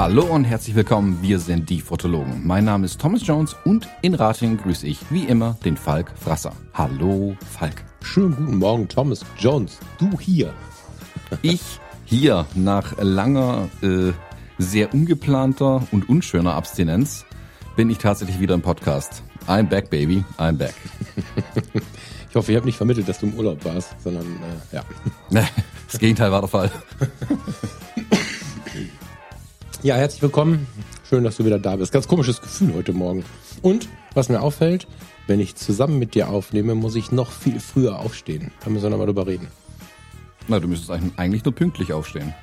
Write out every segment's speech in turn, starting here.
Hallo und herzlich willkommen, wir sind die Fotologen. Mein Name ist Thomas Jones und in Rating grüße ich wie immer den Falk Frasser. Hallo Falk. Schönen guten Morgen, Thomas Jones. Du hier. Ich hier nach langer, äh, sehr ungeplanter und unschöner Abstinenz bin ich tatsächlich wieder im Podcast. I'm back, baby. I'm back. Ich hoffe, ich habe nicht vermittelt, dass du im Urlaub warst, sondern äh, ja. Das Gegenteil war der Fall. Ja, herzlich willkommen. Schön, dass du wieder da bist. Ganz komisches Gefühl heute Morgen. Und was mir auffällt, wenn ich zusammen mit dir aufnehme, muss ich noch viel früher aufstehen. Da müssen wir nochmal drüber reden. Na, du müsstest eigentlich nur pünktlich aufstehen.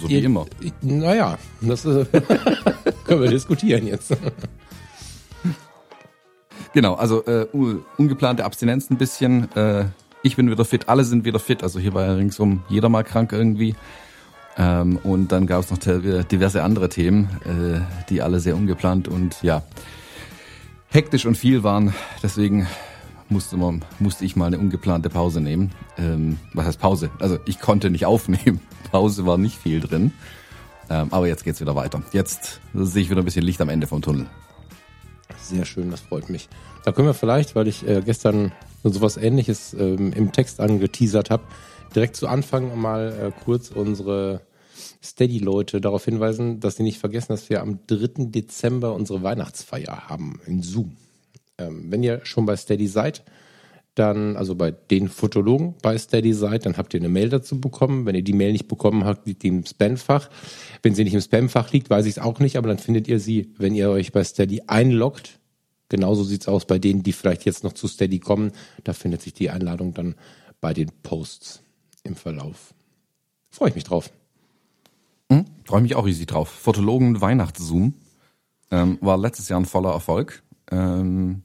So wie immer. Naja, das äh, können wir diskutieren jetzt. Genau, also äh, un- ungeplante Abstinenz ein bisschen. Äh, ich bin wieder fit, alle sind wieder fit. Also hier war ja ringsum jeder mal krank irgendwie. Ähm, und dann gab es noch te- diverse andere Themen, äh, die alle sehr ungeplant und ja hektisch und viel waren. Deswegen musste, man, musste ich mal eine ungeplante Pause nehmen. Ähm, was heißt Pause? Also ich konnte nicht aufnehmen. Pause war nicht viel drin. Ähm, aber jetzt geht's wieder weiter. Jetzt sehe ich wieder ein bisschen Licht am Ende vom Tunnel. Sehr schön, das freut mich. Da können wir vielleicht, weil ich äh, gestern sowas ähnliches ähm, im Text angeteasert habe, direkt zu Anfang mal äh, kurz unsere Steady-Leute darauf hinweisen, dass sie nicht vergessen, dass wir am 3. Dezember unsere Weihnachtsfeier haben in Zoom. Ähm, wenn ihr schon bei Steady seid, dann, also bei den Fotologen bei Steady seid, dann habt ihr eine Mail dazu bekommen. Wenn ihr die Mail nicht bekommen habt, liegt die im Spamfach. Wenn sie nicht im Spamfach liegt, weiß ich es auch nicht, aber dann findet ihr sie, wenn ihr euch bei Steady einloggt. Genauso sieht's aus bei denen, die vielleicht jetzt noch zu Steady kommen. Da findet sich die Einladung dann bei den Posts im Verlauf. Freue ich mich drauf. Freue mich auch riesig drauf. Fotologen Weihnachtszoom ähm, war letztes Jahr ein voller Erfolg. Ähm,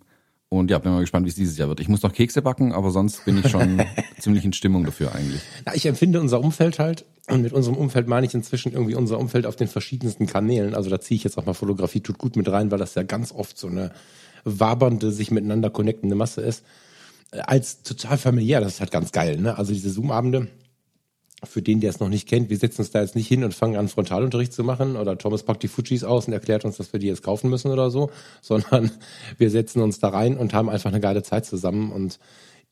und ja, bin mal gespannt, wie es dieses Jahr wird. Ich muss noch Kekse backen, aber sonst bin ich schon ziemlich in Stimmung dafür eigentlich. Na, ich empfinde unser Umfeld halt, und mit unserem Umfeld meine ich inzwischen irgendwie unser Umfeld auf den verschiedensten Kanälen. Also da ziehe ich jetzt auch mal Fotografie tut gut mit rein, weil das ja ganz oft so eine wabernde, sich miteinander connectende Masse ist. Äh, Als total familiär, das ist halt ganz geil. Ne? Also diese Zoom-Abende, für den, der es noch nicht kennt, wir setzen uns da jetzt nicht hin und fangen an, Frontalunterricht zu machen oder Thomas packt die Fujis aus und erklärt uns, dass wir die jetzt kaufen müssen oder so, sondern wir setzen uns da rein und haben einfach eine geile Zeit zusammen und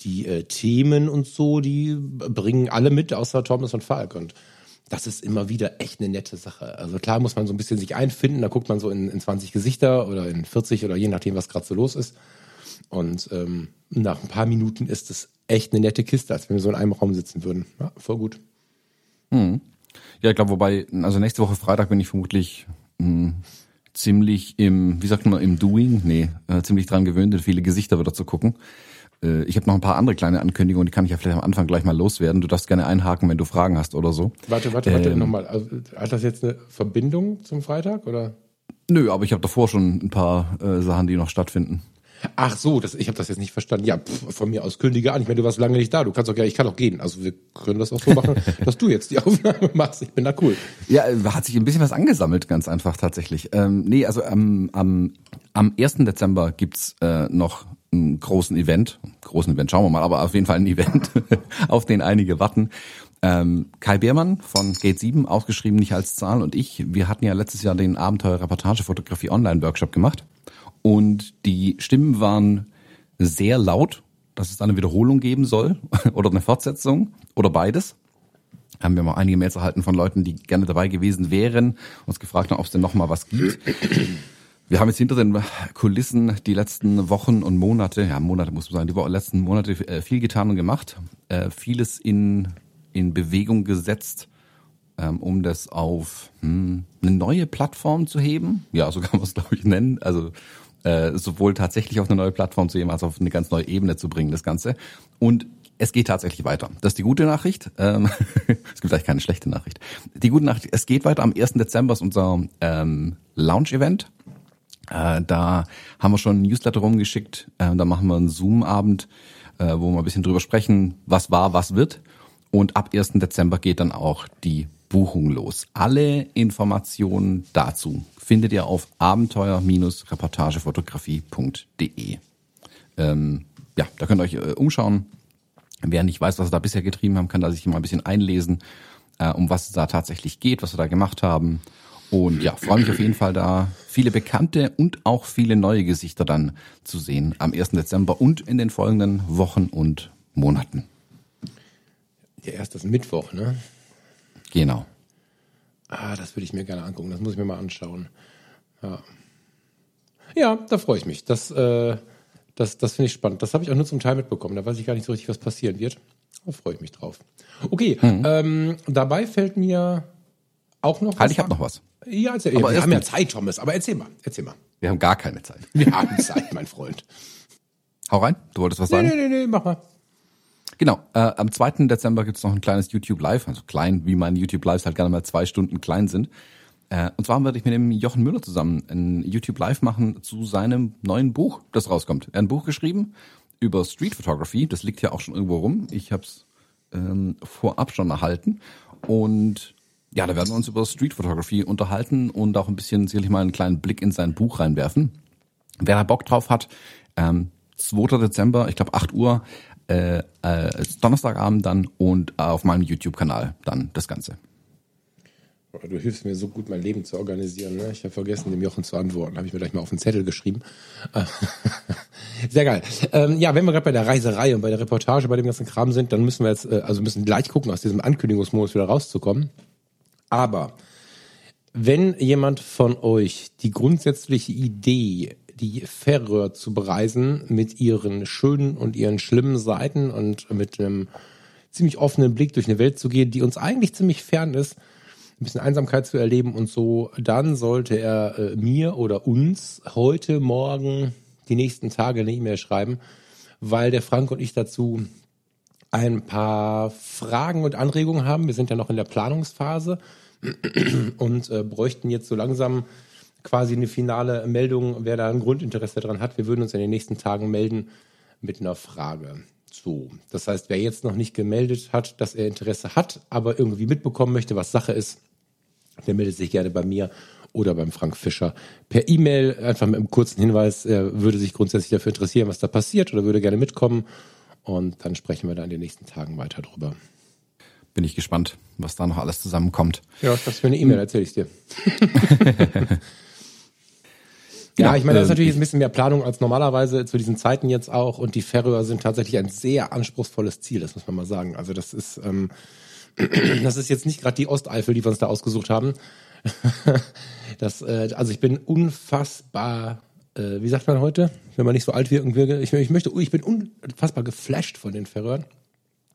die äh, Themen und so, die bringen alle mit, außer Thomas und Falk und das ist immer wieder echt eine nette Sache. Also klar muss man so ein bisschen sich einfinden, da guckt man so in, in 20 Gesichter oder in 40 oder je nachdem, was gerade so los ist. Und ähm, nach ein paar Minuten ist es echt eine nette Kiste, als wenn wir so in einem Raum sitzen würden. Ja, voll gut. Ja, ich glaube, wobei, also nächste Woche Freitag bin ich vermutlich mh, ziemlich im, wie sagt man, im Doing, nee, äh, ziemlich dran gewöhnt, in viele Gesichter wieder zu gucken. Äh, ich habe noch ein paar andere kleine Ankündigungen, die kann ich ja vielleicht am Anfang gleich mal loswerden. Du darfst gerne einhaken, wenn du Fragen hast oder so. Warte, warte, warte, Ähm. nochmal. Also, hat das jetzt eine Verbindung zum Freitag oder? Nö, aber ich habe davor schon ein paar äh, Sachen, die noch stattfinden. Ach so, das, ich habe das jetzt nicht verstanden. Ja, pff, von mir aus kündige an. Ich meine, du warst lange nicht da. Du kannst auch ja, ich kann auch gehen. Also wir können das auch so machen, dass du jetzt die Aufnahme machst. Ich bin da cool. Ja, äh, hat sich ein bisschen was angesammelt, ganz einfach tatsächlich. Ähm, nee, also am, am, am 1. Dezember gibt's äh, noch einen großen Event. Großen Event, schauen wir mal, aber auf jeden Fall ein Event, auf den einige warten. Ähm, Kai Beermann von Gate 7, ausgeschrieben nicht als Zahl, und ich, wir hatten ja letztes Jahr den Abenteuer-Reportage-Fotografie Online-Workshop gemacht. Und die Stimmen waren sehr laut, dass es da eine Wiederholung geben soll oder eine Fortsetzung oder beides haben wir mal einige Mails erhalten von Leuten, die gerne dabei gewesen wären, uns gefragt haben, ob es denn noch mal was gibt. Wir haben jetzt hinter den Kulissen die letzten Wochen und Monate, ja Monate muss man sagen, die letzten Monate äh, viel getan und gemacht, äh, vieles in, in Bewegung gesetzt, ähm, um das auf hm, eine neue Plattform zu heben. Ja, so kann man es glaube ich nennen. Also äh, sowohl tatsächlich auf eine neue Plattform zu heben, als auf eine ganz neue Ebene zu bringen, das Ganze. Und es geht tatsächlich weiter. Das ist die gute Nachricht. Ähm, es gibt eigentlich keine schlechte Nachricht. Die gute Nachricht, es geht weiter. Am 1. Dezember ist unser ähm, Launch-Event. Äh, da haben wir schon ein Newsletter rumgeschickt. Äh, da machen wir einen Zoom-Abend, äh, wo wir ein bisschen drüber sprechen, was war, was wird. Und ab 1. Dezember geht dann auch die Buchung los. Alle Informationen dazu findet ihr auf abenteuer-reportagefotografie.de. Ähm, ja, da könnt ihr euch äh, umschauen. Wer nicht weiß, was wir da bisher getrieben haben, kann da sich mal ein bisschen einlesen, äh, um was es da tatsächlich geht, was wir da gemacht haben. Und ja, freue mich auf jeden Fall da viele bekannte und auch viele neue Gesichter dann zu sehen am 1. Dezember und in den folgenden Wochen und Monaten. Ja, erst das Mittwoch, ne? Genau. Ah, das würde ich mir gerne angucken. Das muss ich mir mal anschauen. Ja, ja da freue ich mich. Das, äh, das, das finde ich spannend. Das habe ich auch nur zum Teil mitbekommen. Da weiß ich gar nicht so richtig, was passieren wird. Da freue ich mich drauf. Okay, mhm. ähm, dabei fällt mir auch noch. Halt, ich habe noch was. Ja, erzähl, aber wir haben ja Zeit, Thomas, aber erzähl mal, erzähl mal. Wir haben gar keine Zeit. Wir haben Zeit, mein Freund. Hau rein, du wolltest was sagen? Nee, nee, nee, mach mal. Genau, äh, am 2. Dezember gibt's noch ein kleines YouTube Live, also klein, wie meine YouTube Lives halt gerne mal zwei Stunden klein sind. Äh, und zwar werde ich mit dem Jochen Müller zusammen ein YouTube Live machen zu seinem neuen Buch, das rauskommt. Er hat ein Buch geschrieben über Street Photography, das liegt ja auch schon irgendwo rum. Ich habe es ähm, vorab schon erhalten. Und ja, da werden wir uns über Street Photography unterhalten und auch ein bisschen sicherlich mal einen kleinen Blick in sein Buch reinwerfen. Wer da Bock drauf hat, ähm, 2. Dezember, ich glaube 8 Uhr, äh, äh, Donnerstagabend dann und auf meinem YouTube-Kanal dann das Ganze. Du hilfst mir so gut, mein Leben zu organisieren. Ne? Ich habe vergessen, dem Jochen zu antworten. Habe ich mir gleich mal auf den Zettel geschrieben. Sehr geil. Ähm, ja, wenn wir gerade bei der Reiserei und bei der Reportage, bei dem ganzen Kram sind, dann müssen wir jetzt, äh, also müssen gleich gucken, aus diesem Ankündigungsmodus wieder rauszukommen. Aber wenn jemand von euch die grundsätzliche Idee, die Färöer zu bereisen, mit ihren schönen und ihren schlimmen Seiten und mit einem ziemlich offenen Blick durch eine Welt zu gehen, die uns eigentlich ziemlich fern ist, ein bisschen Einsamkeit zu erleben und so, dann sollte er äh, mir oder uns heute Morgen die nächsten Tage eine E-Mail schreiben, weil der Frank und ich dazu ein paar Fragen und Anregungen haben. Wir sind ja noch in der Planungsphase und äh, bräuchten jetzt so langsam quasi eine finale Meldung, wer da ein Grundinteresse daran hat. Wir würden uns in den nächsten Tagen melden mit einer Frage. So, das heißt, wer jetzt noch nicht gemeldet hat, dass er Interesse hat, aber irgendwie mitbekommen möchte, was Sache ist, der meldet sich gerne bei mir oder beim Frank Fischer per E-Mail, einfach mit einem kurzen Hinweis, er würde sich grundsätzlich dafür interessieren, was da passiert oder würde gerne mitkommen. Und dann sprechen wir da in den nächsten Tagen weiter drüber bin ich gespannt, was da noch alles zusammenkommt. Ja, schreibst mir eine E-Mail, erzähl ich dir. ja, ich meine, das ist natürlich ein bisschen mehr Planung als normalerweise zu diesen Zeiten jetzt auch. Und die Färöer sind tatsächlich ein sehr anspruchsvolles Ziel, das muss man mal sagen. Also das ist, ähm, das ist jetzt nicht gerade die Osteifel, die wir uns da ausgesucht haben. das, äh, also ich bin unfassbar, äh, wie sagt man heute, wenn man nicht so alt wird, ich, ich möchte, ich bin unfassbar geflasht von den Färöern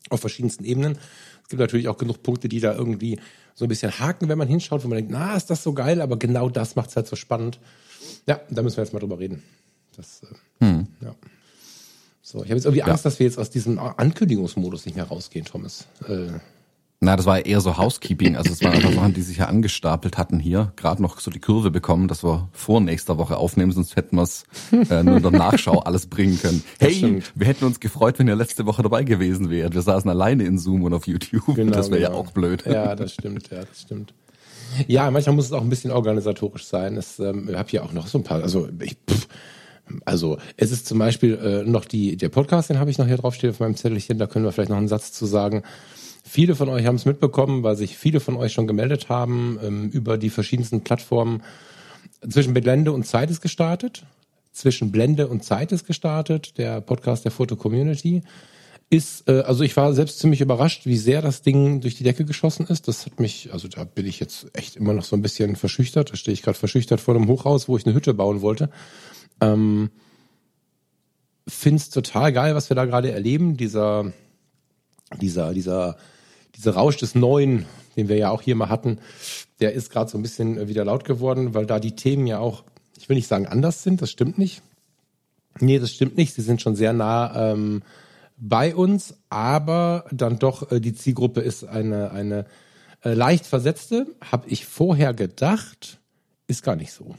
auf verschiedensten Ebenen. Es gibt natürlich auch genug Punkte, die da irgendwie so ein bisschen haken, wenn man hinschaut, wo man denkt, na, ist das so geil, aber genau das macht es halt so spannend. Ja, da müssen wir jetzt mal drüber reden. Das, äh, hm. ja. So, ich habe jetzt irgendwie Angst, ja. dass wir jetzt aus diesem Ankündigungsmodus nicht mehr rausgehen, Thomas. Äh, na, das war eher so Housekeeping. Also es waren einfach Sachen, die sich ja angestapelt hatten hier. Gerade noch so die Kurve bekommen, dass wir vor nächster Woche aufnehmen, sonst hätten wir es äh, nur in der Nachschau alles bringen können. Hey, wir hätten uns gefreut, wenn ihr letzte Woche dabei gewesen wärt. Wir saßen alleine in Zoom und auf YouTube. Genau, das wäre genau. ja auch blöd. Ja, das stimmt, ja, das stimmt. Ja, manchmal muss es auch ein bisschen organisatorisch sein. Es, ähm, ich habe hier auch noch so ein paar, also ich, pff, also es ist zum Beispiel äh, noch die, der Podcast, den habe ich noch hier draufstehen auf meinem Zettelchen, da können wir vielleicht noch einen Satz zu sagen. Viele von euch haben es mitbekommen, weil sich viele von euch schon gemeldet haben ähm, über die verschiedensten Plattformen. Zwischen Blende und Zeit ist gestartet. Zwischen Blende und Zeit ist gestartet, der Podcast der Foto Community. Ist, äh, also ich war selbst ziemlich überrascht, wie sehr das Ding durch die Decke geschossen ist. Das hat mich, also da bin ich jetzt echt immer noch so ein bisschen verschüchtert. Da stehe ich gerade verschüchtert vor einem Hochhaus, wo ich eine Hütte bauen wollte. Ähm, find's total geil, was wir da gerade erleben. Dieser, dieser, dieser dieser Rausch des Neuen, den wir ja auch hier mal hatten, der ist gerade so ein bisschen wieder laut geworden, weil da die Themen ja auch, ich will nicht sagen anders sind, das stimmt nicht. Nee, das stimmt nicht. Sie sind schon sehr nah ähm, bei uns, aber dann doch äh, die Zielgruppe ist eine, eine äh, leicht versetzte, habe ich vorher gedacht, ist gar nicht so.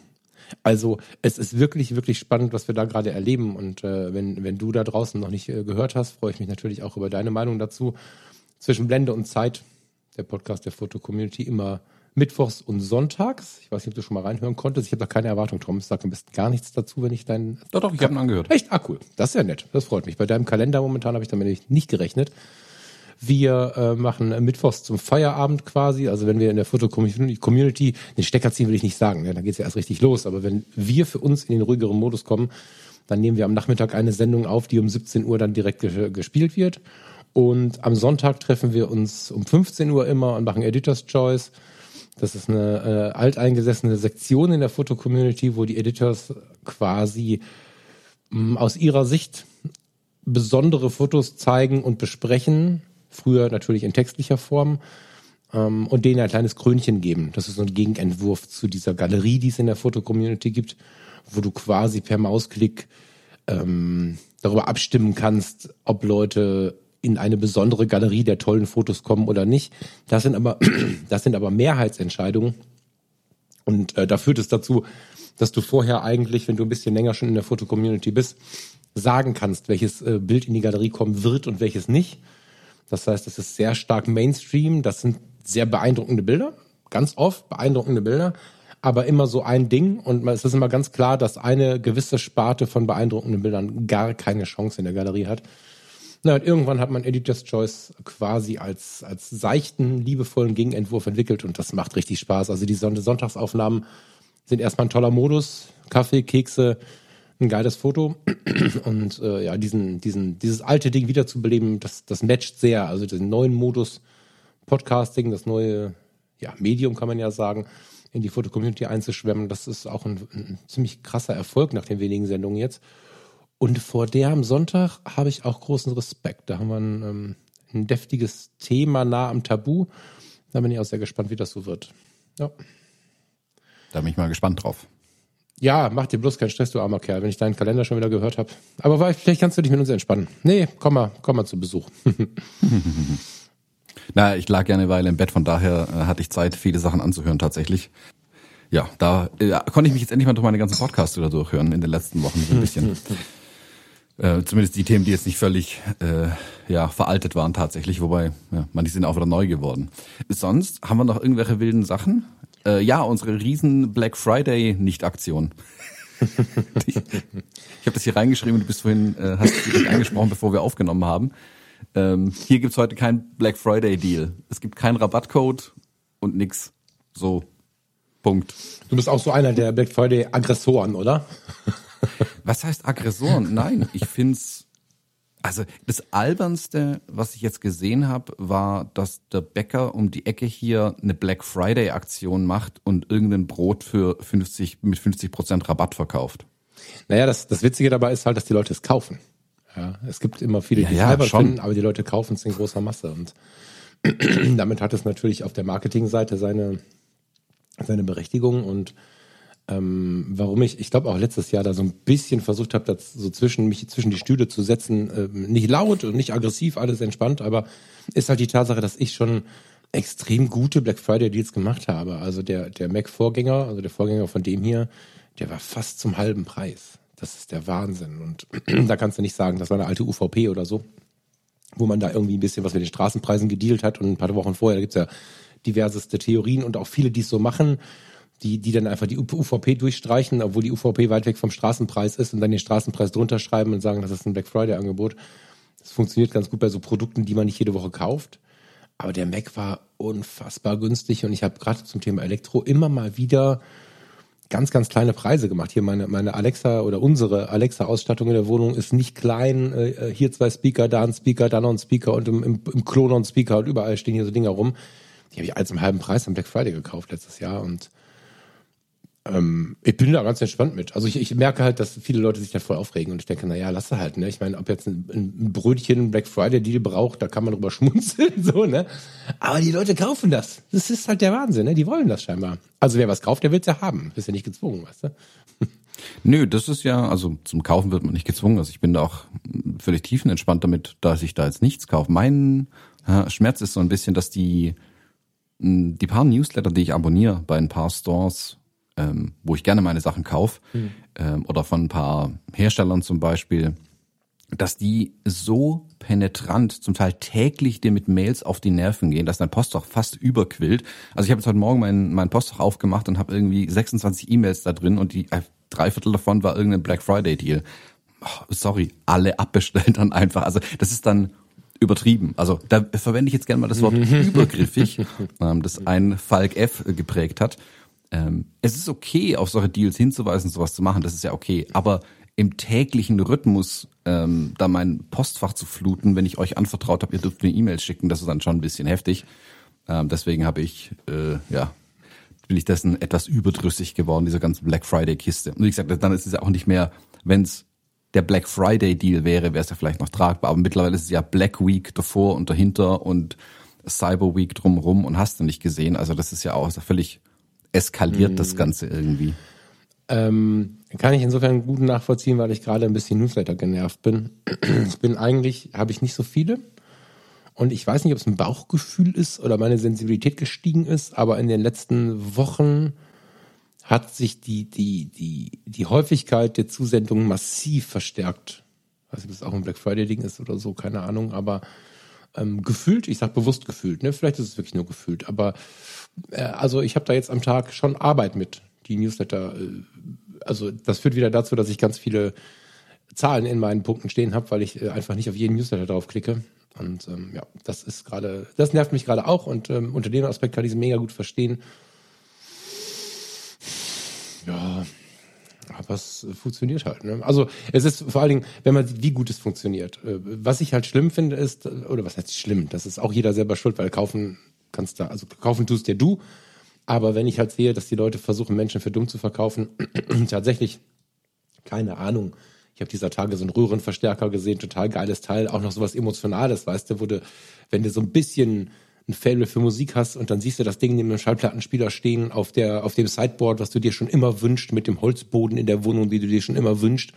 Also es ist wirklich, wirklich spannend, was wir da gerade erleben. Und äh, wenn, wenn du da draußen noch nicht äh, gehört hast, freue ich mich natürlich auch über deine Meinung dazu zwischen Blende und Zeit. Der Podcast der Foto-Community, immer mittwochs und sonntags. Ich weiß nicht, ob du schon mal reinhören konntest. Ich habe da keine Erwartung, Tom. Sag am besten gar nichts dazu, wenn ich deinen. Doch, doch, ich habe ihn angehört. Echt? Ah, cool. Das ist ja nett. Das freut mich. Bei deinem Kalender momentan habe ich damit nicht gerechnet. Wir äh, machen mittwochs zum Feierabend quasi. Also wenn wir in der Foto-Community, den Stecker ziehen will ich nicht sagen, ne? dann geht's ja erst richtig los. Aber wenn wir für uns in den ruhigeren Modus kommen, dann nehmen wir am Nachmittag eine Sendung auf, die um 17 Uhr dann direkt gespielt wird. Und am Sonntag treffen wir uns um 15 Uhr immer und machen Editor's Choice. Das ist eine äh, alteingesessene Sektion in der Foto-Community, wo die Editors quasi mh, mm, aus ihrer Sicht besondere Fotos zeigen und besprechen. Früher natürlich in textlicher Form. Ähm, und denen ein kleines Krönchen geben. Das ist so ein Gegenentwurf zu dieser Galerie, die es in der Foto-Community gibt wo du quasi per Mausklick ähm, darüber abstimmen kannst, ob Leute in eine besondere Galerie der tollen Fotos kommen oder nicht. Das sind aber, das sind aber Mehrheitsentscheidungen. Und äh, da führt es dazu, dass du vorher eigentlich, wenn du ein bisschen länger schon in der Fotocommunity bist, sagen kannst, welches äh, Bild in die Galerie kommen wird und welches nicht. Das heißt, das ist sehr stark Mainstream. Das sind sehr beeindruckende Bilder, ganz oft beeindruckende Bilder aber immer so ein Ding und es ist immer ganz klar, dass eine gewisse Sparte von beeindruckenden Bildern gar keine Chance in der Galerie hat. Na, und irgendwann hat man Editor's Choice quasi als, als seichten, liebevollen Gegenentwurf entwickelt und das macht richtig Spaß. Also die Sonntagsaufnahmen sind erstmal ein toller Modus. Kaffee, Kekse, ein geiles Foto. Und äh, ja, diesen, diesen, dieses alte Ding wiederzubeleben, das, das matcht sehr. Also den neuen Modus Podcasting, das neue ja, Medium kann man ja sagen, in die Foto-Community einzuschwemmen. Das ist auch ein, ein, ziemlich krasser Erfolg nach den wenigen Sendungen jetzt. Und vor der am Sonntag habe ich auch großen Respekt. Da haben wir ein, ähm, ein deftiges Thema nah am Tabu. Da bin ich auch sehr gespannt, wie das so wird. Ja. Da bin ich mal gespannt drauf. Ja, mach dir bloß keinen Stress, du armer Kerl, wenn ich deinen Kalender schon wieder gehört habe. Aber vielleicht kannst du dich mit uns entspannen. Nee, komm mal, komm mal zu Besuch. Na, ich lag ja eine Weile im Bett, von daher äh, hatte ich Zeit, viele Sachen anzuhören tatsächlich. Ja, da äh, konnte ich mich jetzt endlich mal durch meine ganzen Podcasts wieder durchhören in den letzten Wochen so ein bisschen. äh, zumindest die Themen, die jetzt nicht völlig äh, ja, veraltet waren tatsächlich, wobei ja, manche sind auch wieder neu geworden. Sonst haben wir noch irgendwelche wilden Sachen? Äh, ja, unsere riesen Black Friday Nicht-Aktion. ich habe das hier reingeschrieben, du bist vorhin, äh, hast dich angesprochen, bevor wir aufgenommen haben. Ähm, hier gibt's heute kein Black Friday Deal. Es gibt keinen Rabattcode und nix. So. Punkt. Du bist auch so einer der Black Friday Aggressoren, oder? Was heißt Aggressoren? Nein, ich find's also das albernste, was ich jetzt gesehen habe, war, dass der Bäcker um die Ecke hier eine Black Friday Aktion macht und irgendein Brot für 50 mit 50 Prozent Rabatt verkauft. Naja, das, das Witzige dabei ist halt, dass die Leute es kaufen. Ja, es gibt immer viele, die ja, es ja, finden, aber die Leute kaufen es in großer Masse. Und damit hat es natürlich auf der Marketingseite seine, seine Berechtigung. Und ähm, warum ich, ich glaube auch letztes Jahr da so ein bisschen versucht habe, das so zwischen mich zwischen die Stühle zu setzen, äh, nicht laut und nicht aggressiv, alles entspannt, aber ist halt die Tatsache, dass ich schon extrem gute Black Friday Deals gemacht habe. Also der der Mac Vorgänger, also der Vorgänger von dem hier, der war fast zum halben Preis. Das ist der Wahnsinn. Und da kannst du nicht sagen, das war eine alte UVP oder so, wo man da irgendwie ein bisschen was mit den Straßenpreisen gedealt hat. Und ein paar Wochen vorher, da gibt's ja diverseste Theorien und auch viele, die es so machen, die, die dann einfach die UVP durchstreichen, obwohl die UVP weit weg vom Straßenpreis ist und dann den Straßenpreis drunter schreiben und sagen, das ist ein Black Friday-Angebot. Das funktioniert ganz gut bei so Produkten, die man nicht jede Woche kauft. Aber der Mac war unfassbar günstig und ich habe gerade zum Thema Elektro immer mal wieder ganz, ganz kleine Preise gemacht. Hier meine, meine Alexa oder unsere Alexa-Ausstattung in der Wohnung ist nicht klein. Äh, hier zwei Speaker, da ein Speaker, da noch ein Speaker und im, im, im Klo noch ein Speaker und überall stehen hier so Dinger rum. Die habe ich alles im halben Preis am Black Friday gekauft letztes Jahr und ähm, ich bin da ganz entspannt mit. Also ich, ich merke halt, dass viele Leute sich da voll aufregen und ich denke, naja, lass halt, ne? Ich meine, ob jetzt ein, ein Brötchen Black Friday Deal braucht, da kann man drüber schmunzeln, so, ne? Aber die Leute kaufen das. Das ist halt der Wahnsinn, ne? Die wollen das scheinbar. Also wer was kauft, der will es ja haben. Ist ja nicht gezwungen, weißt du? Nö, das ist ja, also zum Kaufen wird man nicht gezwungen. Also ich bin da auch völlig tiefenentspannt damit, dass ich da jetzt nichts kaufe. Mein Schmerz ist so ein bisschen, dass die, die paar Newsletter, die ich abonniere bei ein paar Stores, ähm, wo ich gerne meine Sachen kaufe, mhm. ähm, oder von ein paar Herstellern zum Beispiel, dass die so penetrant, zum Teil täglich dir mit Mails auf die Nerven gehen, dass dein Postfach fast überquillt. Also ich habe jetzt heute Morgen mein, mein Postfach aufgemacht und habe irgendwie 26 E-Mails da drin und die äh, drei Viertel davon war irgendein Black Friday Deal. Oh, sorry, alle abbestellt dann einfach. Also das ist dann übertrieben. Also da verwende ich jetzt gerne mal das Wort übergriffig, ähm, das ein Falk F geprägt hat. Ähm, es ist okay, auf solche Deals hinzuweisen, sowas zu machen, das ist ja okay. Aber im täglichen Rhythmus ähm, da mein Postfach zu fluten, wenn ich euch anvertraut habe, ihr dürft mir E-Mails schicken, das ist dann schon ein bisschen heftig. Ähm, deswegen habe ich, äh, ja, bin ich dessen etwas überdrüssig geworden, dieser ganzen Black Friday-Kiste. Und wie gesagt, dann ist es ja auch nicht mehr, wenn es der Black Friday-Deal wäre, wäre es ja vielleicht noch tragbar. Aber mittlerweile ist es ja Black Week davor und dahinter und Cyber Week drumherum und hast du nicht gesehen. Also das ist ja auch völlig eskaliert, mm. das Ganze irgendwie. Ähm, kann ich insofern gut nachvollziehen, weil ich gerade ein bisschen Newsletter genervt bin. Ich bin eigentlich, habe ich nicht so viele. Und ich weiß nicht, ob es ein Bauchgefühl ist oder meine Sensibilität gestiegen ist, aber in den letzten Wochen hat sich die, die, die, die Häufigkeit der Zusendungen massiv verstärkt. Ich weiß nicht, ob es auch ein Black Friday-Ding ist oder so, keine Ahnung, aber ähm, gefühlt, ich sag bewusst gefühlt, ne? Vielleicht ist es wirklich nur gefühlt, aber äh, also ich habe da jetzt am Tag schon Arbeit mit, die Newsletter äh, also das führt wieder dazu, dass ich ganz viele Zahlen in meinen Punkten stehen habe, weil ich äh, einfach nicht auf jeden Newsletter draufklicke. Und ähm, ja, das ist gerade, das nervt mich gerade auch und ähm, unter dem Aspekt kann ich es mega gut verstehen. Ja, aber es funktioniert halt. Ne? Also es ist vor allen Dingen, wenn man sieht, wie gut es funktioniert. Äh, was ich halt schlimm finde ist, oder was heißt schlimm, das ist auch jeder selber schuld, weil kaufen kannst da, also kaufen tust dir du, aber wenn ich halt sehe, dass die Leute versuchen, Menschen für dumm zu verkaufen, tatsächlich, keine Ahnung, ich habe dieser Tage so einen Röhrenverstärker gesehen, total geiles Teil, auch noch sowas Emotionales, weißt du, du, wenn du so ein bisschen ein Fable für Musik hast und dann siehst du das Ding neben dem Schallplattenspieler stehen auf der auf dem Sideboard, was du dir schon immer wünscht, mit dem Holzboden in der Wohnung, die du dir schon immer wünscht.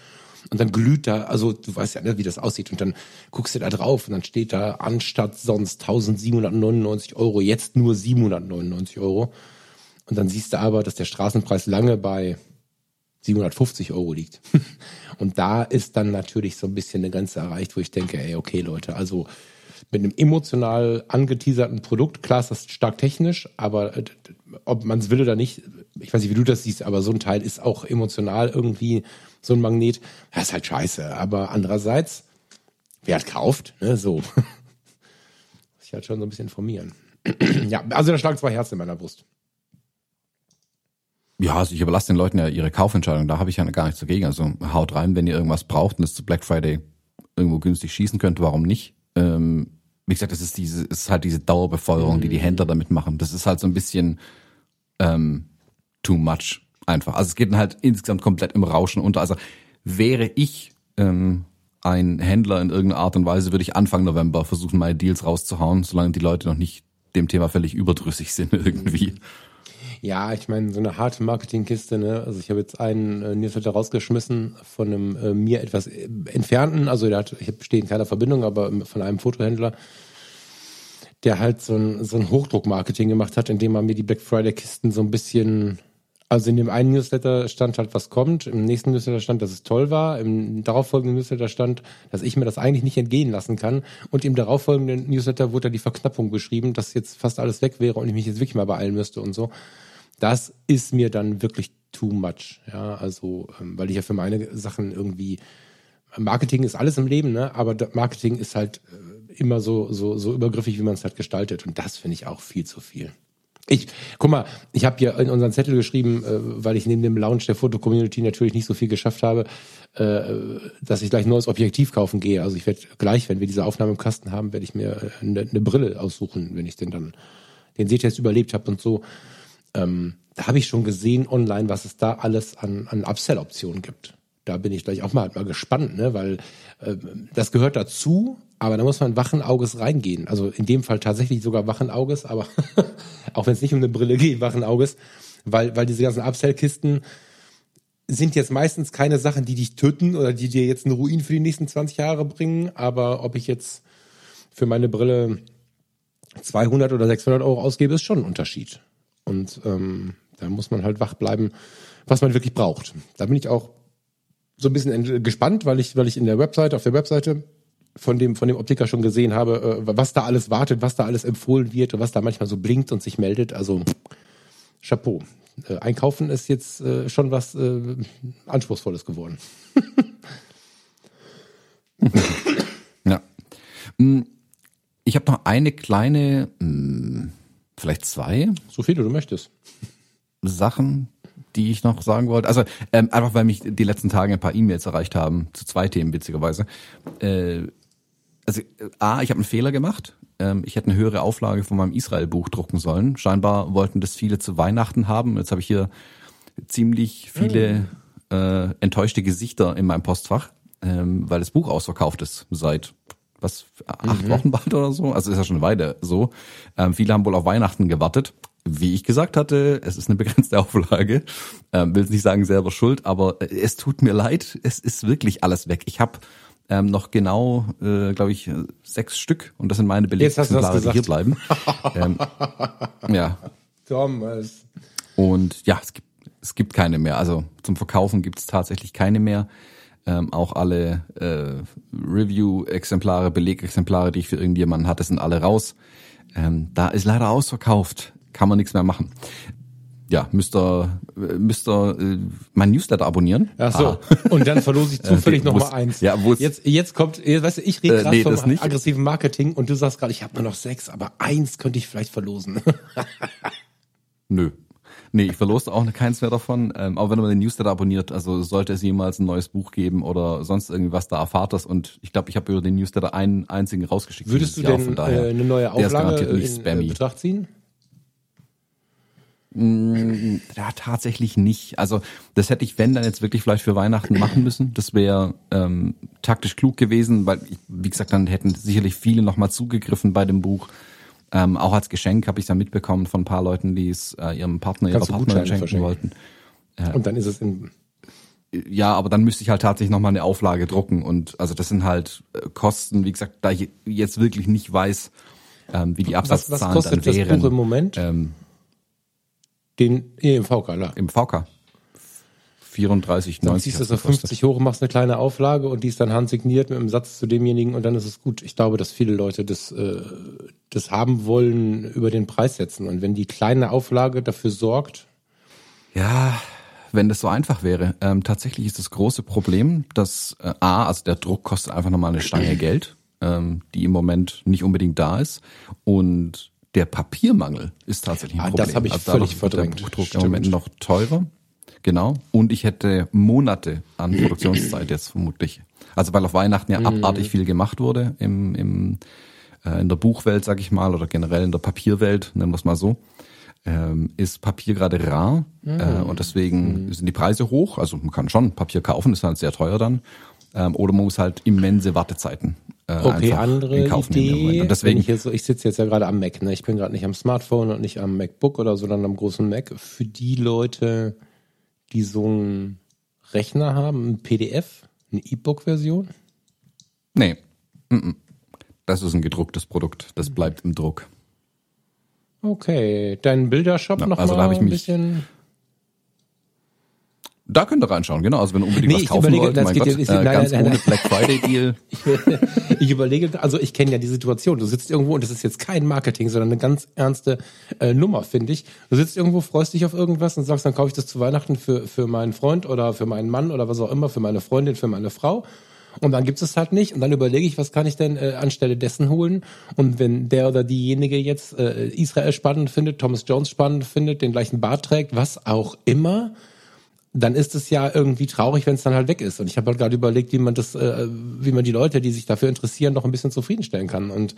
Und dann glüht da, also du weißt ja, nicht, wie das aussieht. Und dann guckst du da drauf und dann steht da anstatt sonst 1799 Euro, jetzt nur 799 Euro. Und dann siehst du aber, dass der Straßenpreis lange bei 750 Euro liegt. Und da ist dann natürlich so ein bisschen eine Grenze erreicht, wo ich denke, ey, okay, Leute, also mit einem emotional angeteaserten Produkt, klar ist das stark technisch, aber äh, ob man es will oder nicht, ich weiß nicht, wie du das siehst, aber so ein Teil ist auch emotional irgendwie so ein Magnet. Das ist halt scheiße. Aber andererseits, wer hat kauft, ne, so. Muss ich halt schon so ein bisschen informieren. ja, also da schlagen zwei Herzen in meiner Brust. Ja, also ich überlasse den Leuten ja ihre Kaufentscheidung. Da habe ich ja gar nichts dagegen. Also haut rein, wenn ihr irgendwas braucht und es zu Black Friday irgendwo günstig schießen könnt, warum nicht? Ähm, wie gesagt, es ist diese, es ist halt diese Dauerbefeuerung, mhm. die die mhm. Händler damit machen. Das ist halt so ein bisschen ähm, too much einfach. Also es geht dann halt insgesamt komplett im Rauschen unter. Also wäre ich ähm, ein Händler in irgendeiner Art und Weise, würde ich Anfang November versuchen, meine Deals rauszuhauen, solange die Leute noch nicht dem Thema völlig überdrüssig sind irgendwie. Ja, ich meine, so eine harte Marketingkiste, ne? Also ich habe jetzt einen äh, Newsletter rausgeschmissen von einem äh, mir etwas äh, entfernten, also der hat, ich stehe in keiner Verbindung, aber von einem Fotohändler, der halt so ein, so ein Hochdruck-Marketing gemacht hat, indem er mir die Black Friday-Kisten so ein bisschen also in dem einen Newsletter stand halt, was kommt. Im nächsten Newsletter stand, dass es toll war. Im darauffolgenden Newsletter stand, dass ich mir das eigentlich nicht entgehen lassen kann. Und im darauffolgenden Newsletter wurde da die Verknappung beschrieben, dass jetzt fast alles weg wäre und ich mich jetzt wirklich mal beeilen müsste und so das ist mir dann wirklich too much. Ja, also, ähm, weil ich ja für meine Sachen irgendwie, Marketing ist alles im Leben, ne? aber Marketing ist halt äh, immer so, so, so übergriffig, wie man es halt gestaltet. Und das finde ich auch viel zu viel. Ich, guck mal, ich habe hier in unseren Zettel geschrieben, äh, weil ich neben dem Launch der Foto-Community natürlich nicht so viel geschafft habe, äh, dass ich gleich ein neues Objektiv kaufen gehe. Also ich werde gleich, wenn wir diese Aufnahme im Kasten haben, werde ich mir eine, eine Brille aussuchen, wenn ich denn dann den Sehtest überlebt habe und so ähm, da habe ich schon gesehen online, was es da alles an, an Upsell-Optionen gibt. Da bin ich gleich auch mal, mal gespannt, ne? weil äh, das gehört dazu, aber da muss man wachen Auges reingehen. Also in dem Fall tatsächlich sogar wachen Auges, aber auch wenn es nicht um eine Brille geht, wachen Auges, weil, weil diese ganzen Upsell-Kisten sind jetzt meistens keine Sachen, die dich töten oder die dir jetzt einen Ruin für die nächsten 20 Jahre bringen, aber ob ich jetzt für meine Brille 200 oder 600 Euro ausgebe, ist schon ein Unterschied. Und ähm, da muss man halt wach bleiben, was man wirklich braucht. Da bin ich auch so ein bisschen gespannt, weil ich, weil ich in der Webseite, auf der Webseite von dem, von dem Optiker schon gesehen habe, äh, was da alles wartet, was da alles empfohlen wird was da manchmal so blinkt und sich meldet. Also Chapeau. Äh, einkaufen ist jetzt äh, schon was Anspruchsvolles geworden. ja. Hm, ich habe noch eine kleine, hm, vielleicht zwei. So viele du möchtest. Sachen, die ich noch sagen wollte. Also ähm, einfach, weil mich die letzten Tage ein paar E-Mails erreicht haben, zu zwei Themen witzigerweise. Äh, also A, ich habe einen Fehler gemacht. Ähm, ich hätte eine höhere Auflage von meinem Israel-Buch drucken sollen. Scheinbar wollten das viele zu Weihnachten haben. Jetzt habe ich hier ziemlich viele äh, enttäuschte Gesichter in meinem Postfach, ähm, weil das Buch ausverkauft ist seit was acht mhm. Wochen bald oder so. Also ist ja schon eine Weile so. Ähm, viele haben wohl auf Weihnachten gewartet. Wie ich gesagt hatte, es ist eine begrenzte Auflage. Ähm, will nicht sagen selber schuld, aber es tut mir leid. Es ist wirklich alles weg. Ich habe ähm, noch genau, äh, glaube ich, sechs Stück und das sind meine Belegexemplare, die hier bleiben. ähm, ja. Thomas. Und ja, es gibt, es gibt keine mehr. Also zum Verkaufen gibt es tatsächlich keine mehr. Ähm, auch alle äh, Review-Exemplare, Belegexemplare, die ich für irgendjemanden hatte, sind alle raus. Ähm, da ist leider ausverkauft. Kann man nichts mehr machen ja, müsst ihr, müsst ihr äh, mein Newsletter abonnieren. Ach so. Und dann verlose ich zufällig äh, nochmal eins. Ja, wo jetzt, jetzt kommt, weißt du, ich rede gerade äh, nee, vom aggressiven Marketing und du sagst gerade, ich habe nur noch sechs, aber eins könnte ich vielleicht verlosen. Nö. Nee, ich verlose auch keins mehr davon. Ähm, aber wenn man den Newsletter abonniert, also sollte es jemals ein neues Buch geben oder sonst irgendwas, da erfahrt das. Und ich glaube, ich habe über den Newsletter einen einzigen rausgeschickt. Würdest du denn daher, äh, eine neue Auflage in äh, Betracht ziehen? Mm, ja, tatsächlich nicht. Also das hätte ich, wenn, dann jetzt wirklich vielleicht für Weihnachten machen müssen. Das wäre ähm, taktisch klug gewesen, weil, ich, wie gesagt, dann hätten sicherlich viele nochmal zugegriffen bei dem Buch. Ähm, auch als Geschenk habe ich da mitbekommen von ein paar Leuten, die es äh, ihrem Partner, ihrer Partnerin schenken wollten. Äh, und dann ist es in ja, aber dann müsste ich halt tatsächlich nochmal eine Auflage drucken und also das sind halt äh, Kosten, wie gesagt, da ich jetzt wirklich nicht weiß, ähm, wie die Absatzzahlen was, was kostet dann wären. Das Buch im Moment? Ähm, den, nee, im VK, klar. Im VK. 34, Dann ziehst du es auf 50 hoch, machst eine kleine Auflage und die ist dann handsigniert mit einem Satz zu demjenigen und dann ist es gut. Ich glaube, dass viele Leute das, äh, das haben wollen, über den Preis setzen. Und wenn die kleine Auflage dafür sorgt. Ja, wenn das so einfach wäre. Ähm, tatsächlich ist das große Problem, dass äh, A, also der Druck kostet einfach nochmal eine Stange Geld, ähm, die im Moment nicht unbedingt da ist. Und der Papiermangel ist tatsächlich ein ah, Problem. Das habe ich also völlig verdrängt. Der Buchdruck im Moment noch teurer. Genau. Und ich hätte Monate an Produktionszeit jetzt vermutlich. Also weil auf Weihnachten ja mhm. abartig viel gemacht wurde im, im, äh, in der Buchwelt, sag ich mal, oder generell in der Papierwelt, nennen wir es mal so, ähm, ist Papier gerade rar. Mhm. Äh, und deswegen mhm. sind die Preise hoch. Also man kann schon Papier kaufen, ist halt sehr teuer dann. Ähm, oder man muss halt immense Wartezeiten äh, okay, andere Idee. Und deswegen, ich, jetzt, ich sitze jetzt ja gerade am Mac, ne? Ich bin gerade nicht am Smartphone und nicht am MacBook oder so, sondern am großen Mac. Für die Leute, die so einen Rechner haben, ein PDF, eine E-Book-Version? Nee. Das ist ein gedrucktes Produkt. Das bleibt im Druck. Okay, dein Bildershop ja, noch also mal da habe ich mich, ein bisschen da könnt ihr reinschauen, genau. Also wenn unbedingt nee, was kaufen wollt, mein Gott, jetzt, äh, nein, ganz nein, ohne nein. Black Friday Deal. ich, ich überlege, also ich kenne ja die Situation. Du sitzt irgendwo und das ist jetzt kein Marketing, sondern eine ganz ernste äh, Nummer, finde ich. Du sitzt irgendwo, freust dich auf irgendwas und sagst, dann kaufe ich das zu Weihnachten für für meinen Freund oder für meinen Mann oder was auch immer, für meine Freundin, für meine Frau. Und dann gibt es halt nicht. Und dann überlege ich, was kann ich denn äh, anstelle dessen holen? Und wenn der oder diejenige jetzt äh, Israel spannend findet, Thomas Jones spannend findet, den gleichen Bart trägt, was auch immer, dann ist es ja irgendwie traurig, wenn es dann halt weg ist. Und ich habe halt gerade überlegt, wie man das, äh, wie man die Leute, die sich dafür interessieren, noch ein bisschen zufriedenstellen kann. Und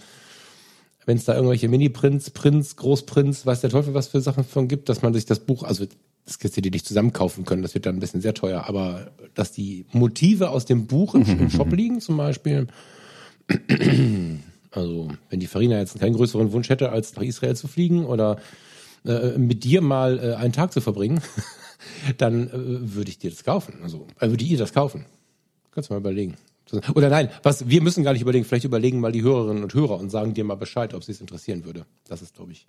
wenn es da irgendwelche Mini-Prinz, Prinz, Großprinz, weiß der Teufel was für Sachen von gibt, dass man sich das Buch, also das kannst du dir nicht zusammenkaufen können, das wird dann ein bisschen sehr teuer, aber dass die Motive aus dem Buch im, im Shop liegen zum Beispiel, also wenn die Farina jetzt keinen größeren Wunsch hätte, als nach Israel zu fliegen oder äh, mit dir mal äh, einen Tag zu verbringen, dann äh, würde ich dir das kaufen. Also äh, würde ihr das kaufen. Kannst du mal überlegen. Oder nein, was wir müssen gar nicht überlegen. Vielleicht überlegen mal die Hörerinnen und Hörer und sagen dir mal Bescheid, ob sie es interessieren würde. Das ist, glaube ich.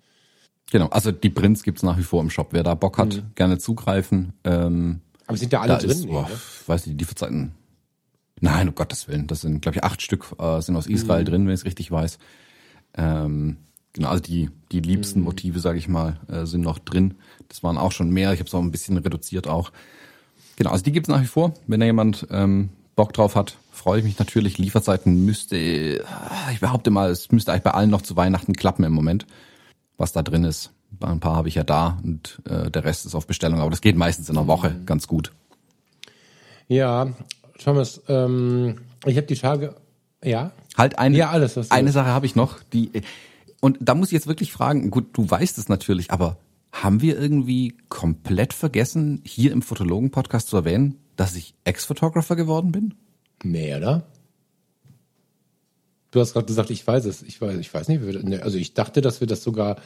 Genau, also die Prints gibt's nach wie vor im Shop. Wer da Bock hat, mhm. gerne zugreifen. Ähm, Aber sind da alle Da drin? ist, Nee, boah, weiß nicht, die Lieferzeiten. Nein, um Gottes Willen. Das sind, glaube ich, acht Stück äh, sind aus Israel Mhm. drin, wenn ich es richtig weiß. Ähm, genau, also die, die liebsten Mhm. Motive, sage ich mal, äh, sind noch drin. Das waren auch schon mehr. Ich habe es auch ein bisschen reduziert auch. Genau, also die gibt's nach wie vor. Wenn da jemand ähm, Bock drauf hat, freue ich mich natürlich. Lieferzeiten müsste, äh, ich behaupte mal, es müsste eigentlich bei allen noch zu Weihnachten klappen im Moment, was da drin ist. Ein paar habe ich ja da und äh, der Rest ist auf Bestellung, aber das geht meistens in einer Woche Mhm. ganz gut. Ja, Thomas, ähm, ich habe die Tage, ja, Halt eine, Ja, alles, eine. Sache habe ich noch, die und da muss ich jetzt wirklich fragen, gut, du weißt es natürlich, aber haben wir irgendwie komplett vergessen, hier im Fotologen-Podcast zu erwähnen, dass ich Ex-Photographer geworden bin? nee, oder? Du hast gerade gesagt, ich weiß es. Ich weiß, ich weiß nicht. wir- Also ich dachte, dass wir das sogar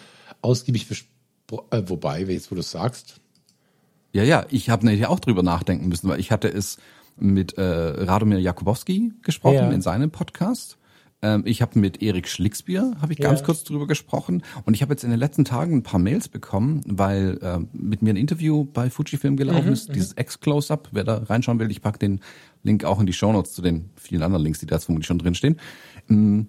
ausgiebig besprochen, äh, wobei, jetzt wo du es sagst, Ja, ja, ich habe natürlich auch drüber nachdenken müssen, weil ich hatte es mit äh, Radomir Jakubowski gesprochen Ja. in seinem Podcast. Ähm, ich habe mit Erik Schlicksbier habe ich ganz Ja. kurz drüber gesprochen und ich habe jetzt in den letzten Tagen ein paar Mails bekommen, weil äh, mit mir ein Interview bei Fujifilm gelaufen ist, dieses X-Close-Up. Wer da reinschauen will, ich pack den Link auch in die Shownotes zu den vielen anderen Links, die da jetzt vermutlich schon drin stehen. Und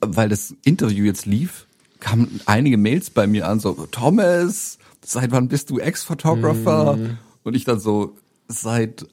weil das Interview jetzt lief, kamen einige Mails bei mir an, so, Thomas, seit wann bist du Ex-Photographer? Mhm. Und ich dann so, seit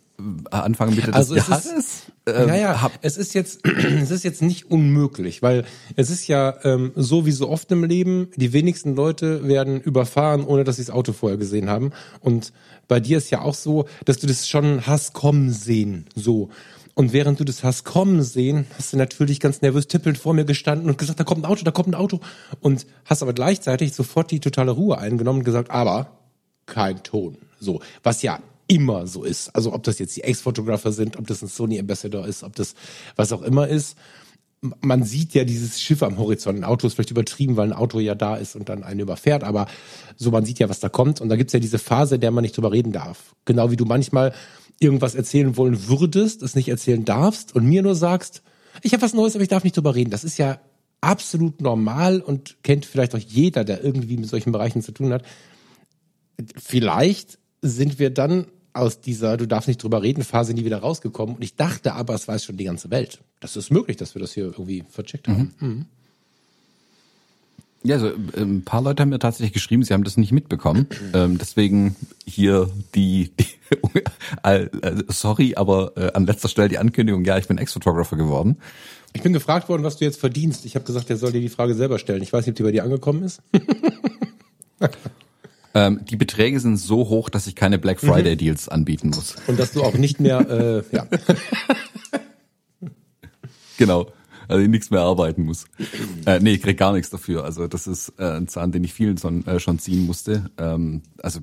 Anfang Mitte Also des es Jahres. ist, ähm, ja, ja, hab- es ist jetzt, es ist jetzt nicht unmöglich, weil es ist ja ähm, so wie so oft im Leben, die wenigsten Leute werden überfahren, ohne dass sie das Auto vorher gesehen haben. Und bei dir ist ja auch so, dass du das schon hast kommen sehen, so. Und während du das hast kommen sehen, hast du natürlich ganz nervös tippelnd vor mir gestanden und gesagt, da kommt ein Auto, da kommt ein Auto. Und hast aber gleichzeitig sofort die totale Ruhe eingenommen und gesagt, aber kein Ton. So, was ja immer so ist. Also ob das jetzt die Ex-Fotografer sind, ob das ein Sony Ambassador ist, ob das was auch immer ist. Man sieht ja dieses Schiff am Horizont. Ein Auto ist vielleicht übertrieben, weil ein Auto ja da ist und dann einen überfährt, aber so man sieht ja, was da kommt. Und da gibt's ja diese Phase, in der man nicht drüber reden darf. Genau wie du manchmal irgendwas erzählen wollen würdest, es nicht erzählen darfst und mir nur sagst, ich habe was Neues, aber ich darf nicht drüber reden. Das ist ja absolut normal und kennt vielleicht auch jeder, der irgendwie mit solchen Bereichen zu tun hat vielleicht sind wir dann aus dieser Du darfst nicht drüber reden Phase nie wieder rausgekommen. Und ich dachte aber, es weiß schon die ganze Welt. Das ist möglich, dass wir das hier irgendwie vercheckt haben. Mhm. Ja, also, äh, ein paar Leute haben mir tatsächlich geschrieben, sie haben das nicht mitbekommen. ähm, deswegen hier die, die äh, sorry, aber äh, an letzter Stelle die Ankündigung, ja, ich bin Ex-Photographer geworden. Ich bin gefragt worden, was du jetzt verdienst. Ich habe gesagt, er soll dir die Frage selber stellen. Ich weiß nicht, ob die bei dir angekommen ist. Ähm, die Beträge sind so hoch, dass ich keine Black Friday Deals anbieten muss. Und dass du auch nicht mehr, äh, ja. Genau. Also ich nichts mehr arbeiten muss. Äh, nee, ich krieg gar nichts dafür. Also das ist äh, ein Zahn, den ich vielen schon, äh, schon ziehen musste. Ähm, also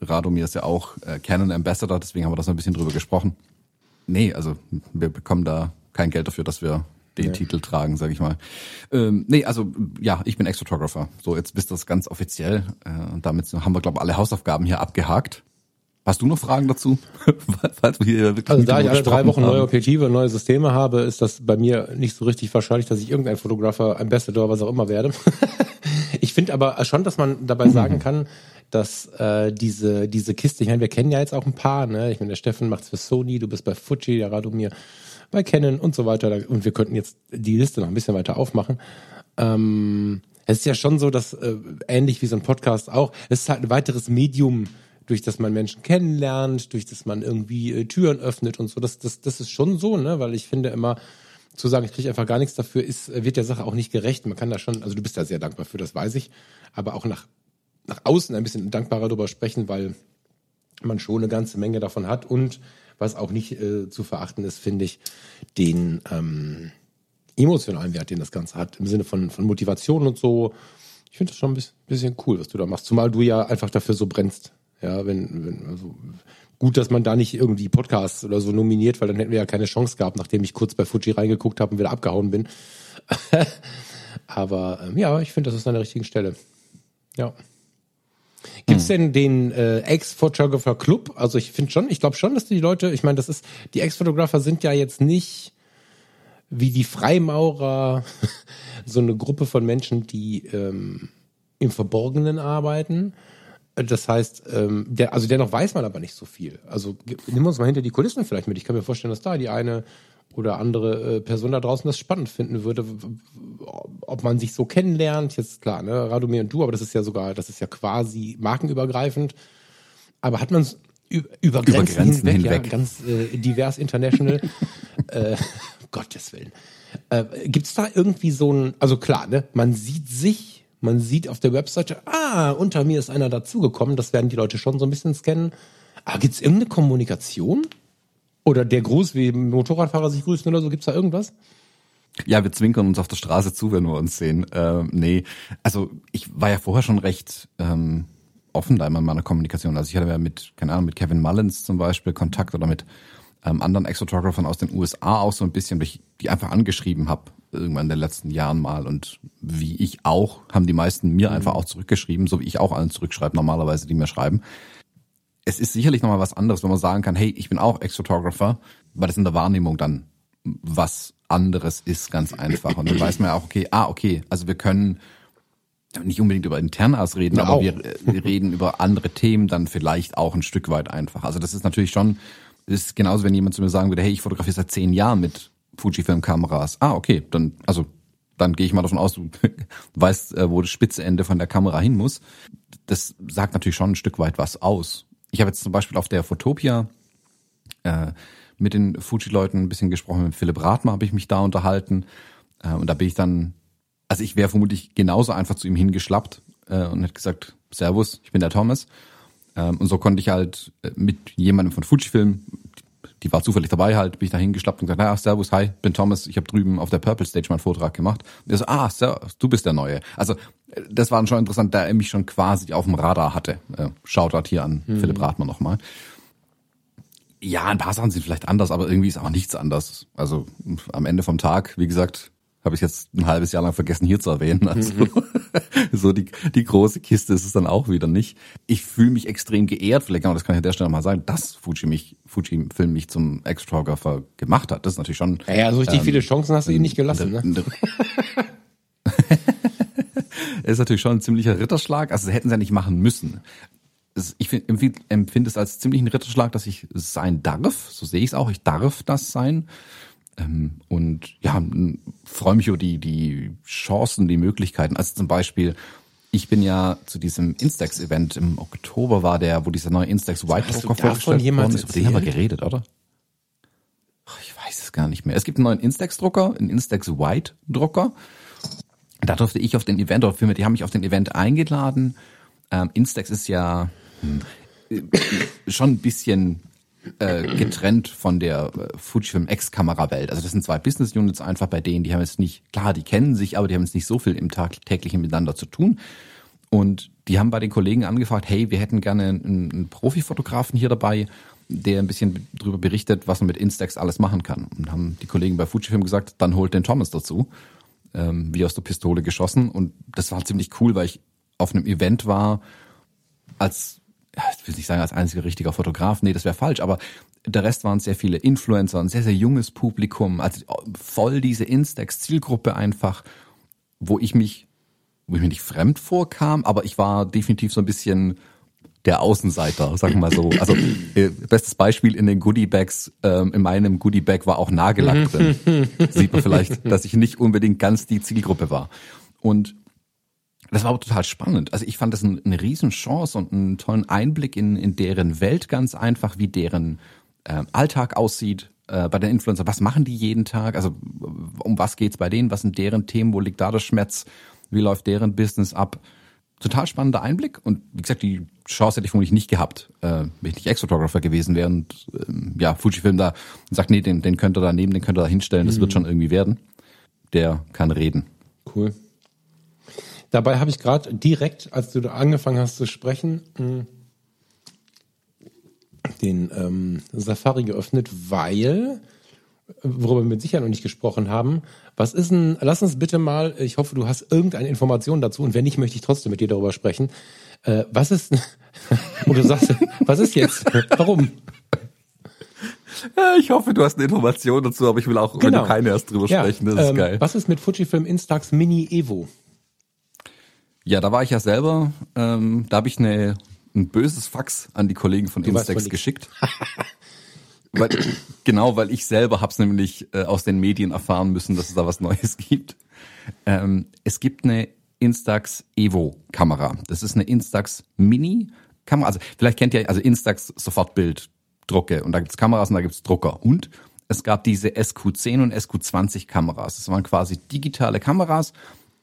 Radomir ist ja auch äh, Canon Ambassador, deswegen haben wir da so ein bisschen drüber gesprochen. Nee, also wir bekommen da kein Geld dafür, dass wir den Titel tragen, sage ich mal. Ähm, nee, also ja, ich bin Ex-Photographer. So, jetzt bist das ganz offiziell. Äh, und damit haben wir, glaube ich, alle Hausaufgaben hier abgehakt. Hast du noch Fragen dazu? Also da ich alle drei Wochen neue haben. Objektive, neue Systeme habe, ist das bei mir nicht so richtig wahrscheinlich, dass ich irgendein Fotografer, Ambassador, was auch immer werde. ich finde aber schon, dass man dabei sagen kann, dass äh, diese diese Kiste, ich meine, wir kennen ja jetzt auch ein paar, ne? Ich meine, der Steffen macht's für Sony, du bist bei Fuji, der Radomir bei Canon und so weiter. Und wir könnten jetzt die Liste noch ein bisschen weiter aufmachen. Ähm, es ist ja schon so, dass äh, ähnlich wie so ein Podcast auch, es ist halt ein weiteres Medium, durch das man Menschen kennenlernt, durch das man irgendwie äh, Türen öffnet und so. Das, das, das ist schon so, ne? Weil ich finde immer, zu sagen, ich kriege einfach gar nichts dafür, ist, äh, wird der Sache auch nicht gerecht. Man kann da schon, also du bist da sehr dankbar für, das weiß ich, aber auch nach, nach außen ein bisschen dankbarer darüber sprechen, weil man schon eine ganze Menge davon hat und was auch nicht äh, zu verachten ist, finde ich, den ähm, emotionalen Wert, den das Ganze hat, im Sinne von, von Motivation und so. Ich finde das schon ein bisschen, bisschen cool, was du da machst. Zumal du ja einfach dafür so brennst. Ja, wenn, wenn, also gut, dass man da nicht irgendwie Podcasts oder so nominiert, weil dann hätten wir ja keine Chance gehabt, nachdem ich kurz bei Fuji reingeguckt habe und wieder abgehauen bin. Aber ähm, ja, ich finde, das ist an der richtigen Stelle. Ja. Gibt's denn den äh, Ex-Photographer Club? Also ich finde schon, ich glaube schon, dass die Leute, ich meine, das ist, die Ex-Photographer sind ja jetzt nicht wie die Freimaurer so eine Gruppe von Menschen, die ähm, im Verborgenen arbeiten, Das heißt, ähm, der, also dennoch weiß man aber nicht so viel. Also nehmen wir uns mal hinter die Kulissen vielleicht mit. Ich kann mir vorstellen, dass da die eine oder andere äh, Person da draußen das spannend finden würde, ob man sich so kennenlernt. Jetzt klar, ne, Radomir und du, aber das ist ja sogar, das ist ja quasi markenübergreifend. Aber hat man es über, über, Grenzen, über Grenzen hinweg, hinweg. Ja, ganz äh, divers international. äh, Gottes Willen. Äh, Gibt es da irgendwie so ein, also klar, ne, man sieht sich man sieht auf der Webseite, ah, unter mir ist einer dazugekommen. Das werden die Leute schon so ein bisschen scannen. Aber ah, gibt es irgendeine Kommunikation? Oder der Gruß, wie Motorradfahrer sich grüßen oder so? Gibt es da irgendwas? Ja, wir zwinkern uns auf der Straße zu, wenn wir uns sehen. Ähm, nee, also ich war ja vorher schon recht ähm, offen da immer in meiner Kommunikation. Also ich hatte ja mit, keine Ahnung, mit Kevin Mullins zum Beispiel Kontakt oder mit ähm, anderen Exotographern aus den USA auch so ein bisschen, weil ich die einfach angeschrieben habe irgendwann in den letzten Jahren mal und wie ich auch, haben die meisten mir einfach auch zurückgeschrieben, so wie ich auch allen zurückschreibe normalerweise, die mir schreiben. Es ist sicherlich nochmal was anderes, wenn man sagen kann, hey, ich bin auch Ex-Photographer, weil das in der Wahrnehmung dann was anderes ist, ganz einfach. Und dann weiß man ja auch, okay, ah, okay, also wir können nicht unbedingt über Internas reden, ja, aber wir, wir, reden über andere Themen dann vielleicht auch ein Stück weit einfach. Also das ist natürlich schon, ist genauso, wenn jemand zu mir sagen würde, hey, ich fotografiere seit zehn Jahren mit Fujifilm-Kameras. Ah, okay, dann, also, dann gehe ich mal davon aus, du weißt, äh, wo das spitze Ende von der Kamera hin muss. Das sagt natürlich schon ein Stück weit was aus. Ich habe jetzt zum Beispiel auf der Fotopia äh, mit den Fuji-Leuten ein bisschen gesprochen, mit Philipp Rathmer habe ich mich da unterhalten. Äh, und da bin ich dann, also ich wäre vermutlich genauso einfach zu ihm hingeschlappt äh, und hätte gesagt, Servus, ich bin der Thomas. Ähm, und so konnte ich halt äh, mit jemandem von Fujifilm, die war zufällig dabei halt, bin ich da hingeschlappt und gesagt, naja, servus, hi, bin Thomas, ich habe drüben auf der Purple Stage meinen Vortrag gemacht. Und er so, ah, servus, du bist der Neue. Also das war schon interessant, da er mich schon quasi auf dem Radar hatte. Äh, Shoutout hier an mhm. Philipp Rathmann nochmal. Ja, ein paar Sachen sind vielleicht anders, aber irgendwie ist auch nichts anders. Also am Ende vom Tag, wie gesagt, habe ich jetzt ein halbes Jahr lang vergessen hier zu erwähnen. Also mhm. so die, die große Kiste ist es dann auch wieder nicht. Ich fühle mich extrem geehrt, vielleicht genau, das kann ich an der Stelle mal sagen, dass Fuji mich, Fuji Film mich zum Extrographer gemacht hat. Das ist natürlich schon. Ja, ja so richtig ähm, viele Chancen hast du ihn nicht gelassen, ne? Ist natürlich schon ein ziemlicher Ritterschlag. Also hätten sie ja nicht machen müssen. Ich empfinde es als ziemlichen Ritterschlag, dass ich sein darf. So sehe ich es auch. Ich darf das sein. Ähm, und ja, freue mich über die, die Chancen, die Möglichkeiten. Also zum Beispiel, ich bin ja zu diesem Instax-Event im Oktober war der, wo dieser neue Instax White Drucker vorgestellt worden ist. Über den haben wir geredet, oder? Ich weiß es gar nicht mehr. Es gibt einen neuen Instax-Drucker, einen Instax White Drucker. Da durfte ich auf den Event, oder Filme, die haben mich auf den Event eingeladen. Ähm, Instax ist ja hm, schon ein bisschen äh, getrennt von der äh, Fujifilm X-Kamerawelt. Also das sind zwei Business Units einfach bei denen, die haben jetzt nicht, klar, die kennen sich, aber die haben jetzt nicht so viel im Tag, täglichen miteinander zu tun. Und die haben bei den Kollegen angefragt, hey, wir hätten gerne einen, einen Profifotografen hier dabei, der ein bisschen darüber berichtet, was man mit Instax alles machen kann. Und haben die Kollegen bei Fujifilm gesagt, dann holt den Thomas dazu, ähm, wie aus der Pistole geschossen. Und das war ziemlich cool, weil ich auf einem Event war, als ich will nicht sagen als einziger richtiger Fotograf, nee, das wäre falsch, aber der Rest waren sehr viele Influencer, ein sehr, sehr junges Publikum, also voll diese Instax-Zielgruppe einfach, wo ich mich, wo ich mir nicht fremd vorkam, aber ich war definitiv so ein bisschen der Außenseiter, sagen wir mal so. Also äh, bestes Beispiel in den Goodie-Bags, ähm, in meinem Goodie-Bag war auch Nagellack drin. Sieht man vielleicht, dass ich nicht unbedingt ganz die Zielgruppe war. Und das war aber total spannend. Also ich fand das eine, eine Riesenchance und einen tollen Einblick in, in deren Welt ganz einfach, wie deren äh, Alltag aussieht äh, bei den Influencer. Was machen die jeden Tag? Also um was geht's bei denen? Was sind deren Themen? Wo liegt da der Schmerz? Wie läuft deren Business ab? Total spannender Einblick und wie gesagt, die Chance hätte ich vermutlich nicht gehabt, äh, wenn ich nicht Ex-Photographer gewesen wäre und ähm, ja, Fujifilm da sagt, nee, den, den könnt ihr da nehmen, den könnt ihr da hinstellen, das mhm. wird schon irgendwie werden. Der kann reden. Cool. Dabei habe ich gerade direkt, als du da angefangen hast zu sprechen, hm, den ähm, Safari geöffnet, weil, worüber wir mit Sicherheit noch nicht gesprochen haben, was ist denn, lass uns bitte mal, ich hoffe, du hast irgendeine Information dazu und wenn nicht, möchte ich trotzdem mit dir darüber sprechen. Äh, was ist, und du sagst, was ist jetzt? Warum? Ich hoffe, du hast eine Information dazu, aber ich will auch, genau. wenn du genau. keine hast, drüber ja, sprechen. Das ist ähm, geil. Was ist mit Fujifilm Instax Mini Evo? Ja, da war ich ja selber. Ähm, da habe ich eine, ein böses Fax an die Kollegen von Du Instax geschickt. weil, genau, weil ich selber hab's nämlich äh, aus den Medien erfahren müssen, dass es da was Neues gibt. Ähm, es gibt eine Instax Evo Kamera. Das ist eine Instax Mini Kamera. Also vielleicht kennt ihr also Instax Sofortbilddrucke und da gibt's Kameras und da gibt's Drucker. Und es gab diese SQ10 und SQ20 Kameras. Das waren quasi digitale Kameras,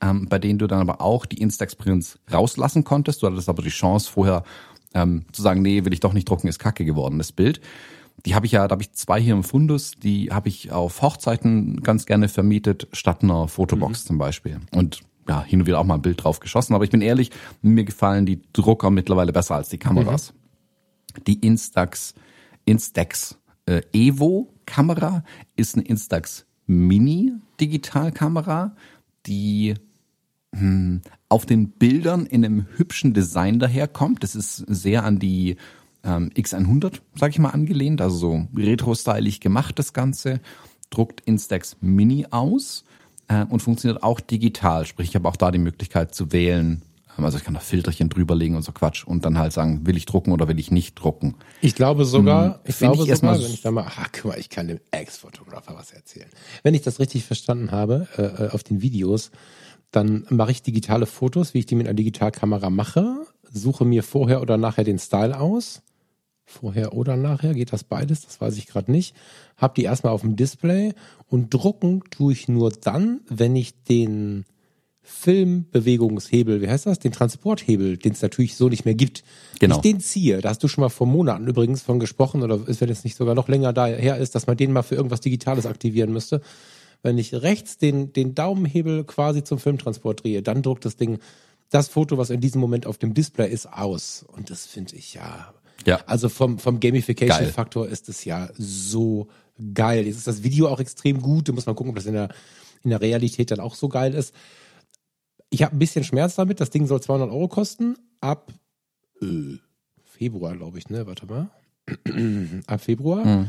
ähm, bei denen du dann aber auch die Instax Prints rauslassen konntest. Du hattest aber die Chance vorher ähm, zu sagen, nee, will ich doch nicht drucken, ist kacke geworden, das Bild. Die habe ich ja, da habe ich zwei hier im Fundus, die habe ich auf Hochzeiten ganz gerne vermietet, statt einer Fotobox zum Beispiel. Und ja, hin und wieder auch mal ein Bild drauf geschossen. Aber ich bin ehrlich, mir gefallen die Drucker mittlerweile besser als die Kameras. Die Instax, Instax äh, Evo Kamera ist eine Instax Mini Digitalkamera, die hm, auf den Bildern in einem hübschen Design daherkommt. Das ist sehr an die ähm, X100, sag ich mal, angelehnt, also so retro-stylig gemacht das Ganze. Druckt Instax Mini aus äh, und funktioniert auch digital. Sprich, ich habe auch da die Möglichkeit zu wählen. Ähm, Also ich kann da Filterchen drüberlegen und so Quatsch und dann halt sagen, will ich drucken oder will ich nicht drucken. Ich glaube sogar, Hm, ich find glaube ich sogar, wenn ich da mal, ach, guck mal, ich kann dem Ex-Fotografer was erzählen. Wenn ich das richtig verstanden habe, äh, auf den Videos, dann mache ich digitale Fotos, wie ich die mit einer Digitalkamera mache, suche mir vorher oder nachher den Style aus. Vorher oder nachher geht das beides, das weiß ich gerade nicht. Hab die erstmal auf dem Display und drucken tue ich nur dann, wenn ich den Filmbewegungshebel, wie heißt das? Den Transporthebel, den es natürlich so nicht mehr gibt. Genau. Ich den ziehe. Da hast du schon mal vor Monaten übrigens von gesprochen, oder ist, wenn es nicht sogar noch länger daher ist, dass man den mal für irgendwas Digitales aktivieren müsste. Wenn ich rechts den, den Daumenhebel quasi zum Filmtransport drehe, dann druckt das Ding das Foto, was in diesem Moment auf dem Display ist, aus. Und das finde ich ja. Ja. Also vom, vom Gamification-Faktor ist es ja so geil. Jetzt ist das Video auch extrem gut. Da muss man gucken, ob das in der, in der Realität dann auch so geil ist. Ich habe ein bisschen Schmerz damit. Das Ding soll 200 Euro kosten. Ab äh, Februar, glaube ich, ne? Warte mal. Ab Februar.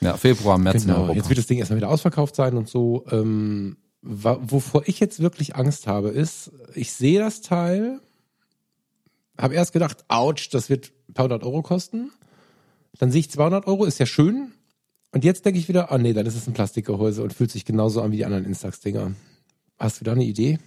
Ja, Februar, März Genau. Jetzt wird das Ding erstmal wieder ausverkauft sein und so. Ähm, wovor ich jetzt wirklich Angst habe, ist, ich sehe das Teil, habe erst gedacht, ouch, das wird ein paar hundert Euro kosten. Dann sehe ich 200 Euro, ist ja schön. Und jetzt denke ich wieder, ah nee, dann ist es ein Plastikgehäuse und fühlt sich genauso an wie die anderen Instax-Dinger. Hast du da eine Idee?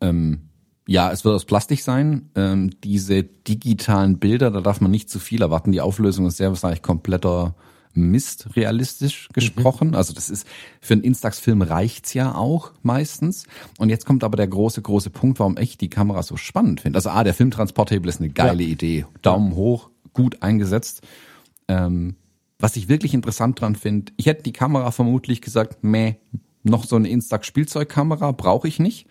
Ähm, ja, es wird aus Plastik sein. Ähm, diese digitalen Bilder, da darf man nicht zu viel erwarten. Die Auflösung ist sehr wahrscheinlich kompletter Mist, realistisch gesprochen. Also das ist, für einen Instax-Film reicht's ja auch meistens. Und jetzt kommt aber der große, große Punkt, warum ich die Kamera so spannend finde. Also A, der Filmtransporthebel ist eine geile Ja. Idee. Daumen hoch, gut eingesetzt. Ähm, was ich wirklich interessant dran finde, ich hätte die Kamera vermutlich gesagt, meh, noch so eine Instax-Spielzeugkamera brauche ich nicht.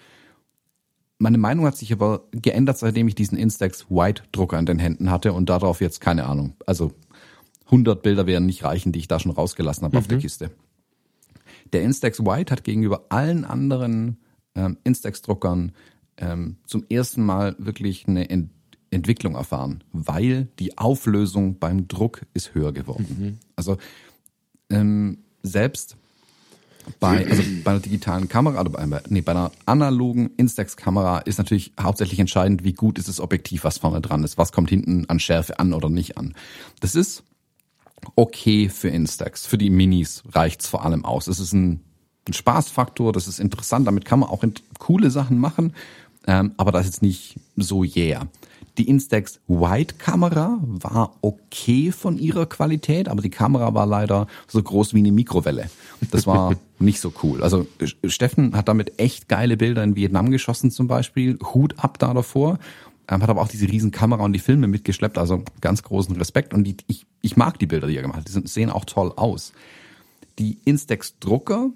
Meine Meinung hat sich aber geändert, seitdem ich diesen Instax White Drucker in den Händen hatte und darauf jetzt keine Ahnung. Also 100 Bilder werden nicht reichen, die ich da schon rausgelassen habe auf der Kiste. Der Instax White hat gegenüber allen anderen ähm, Instax-Druckern ähm, zum ersten Mal wirklich eine Ent Entwicklung erfahren, weil die Auflösung beim Druck ist höher geworden. Also ähm, selbst bei, also bei einer digitalen Kamera, also bei, nee, bei einer analogen Instax-Kamera ist natürlich hauptsächlich entscheidend, wie gut ist das Objektiv, was vorne dran ist, was kommt hinten an Schärfe an oder nicht an. Das ist okay für Instax. Für die Minis reicht's vor allem aus. Es ist ein, ein Spaßfaktor, das ist interessant, damit kann man auch coole Sachen machen, ähm, aber das ist jetzt nicht so yeah. Die Instax White Kamera war okay von ihrer Qualität, aber die Kamera war leider so groß wie eine Mikrowelle. Das war nicht so cool. Also Steffen hat damit echt geile Bilder in Vietnam geschossen zum Beispiel. Hut ab da davor. Ähm, hat aber auch diese riesen Kamera und die Filme mitgeschleppt. Also ganz großen Respekt. Und die, ich, ich mag die Bilder, die er gemacht hat. Die sind, sehen auch toll aus. Die Instax Drucker,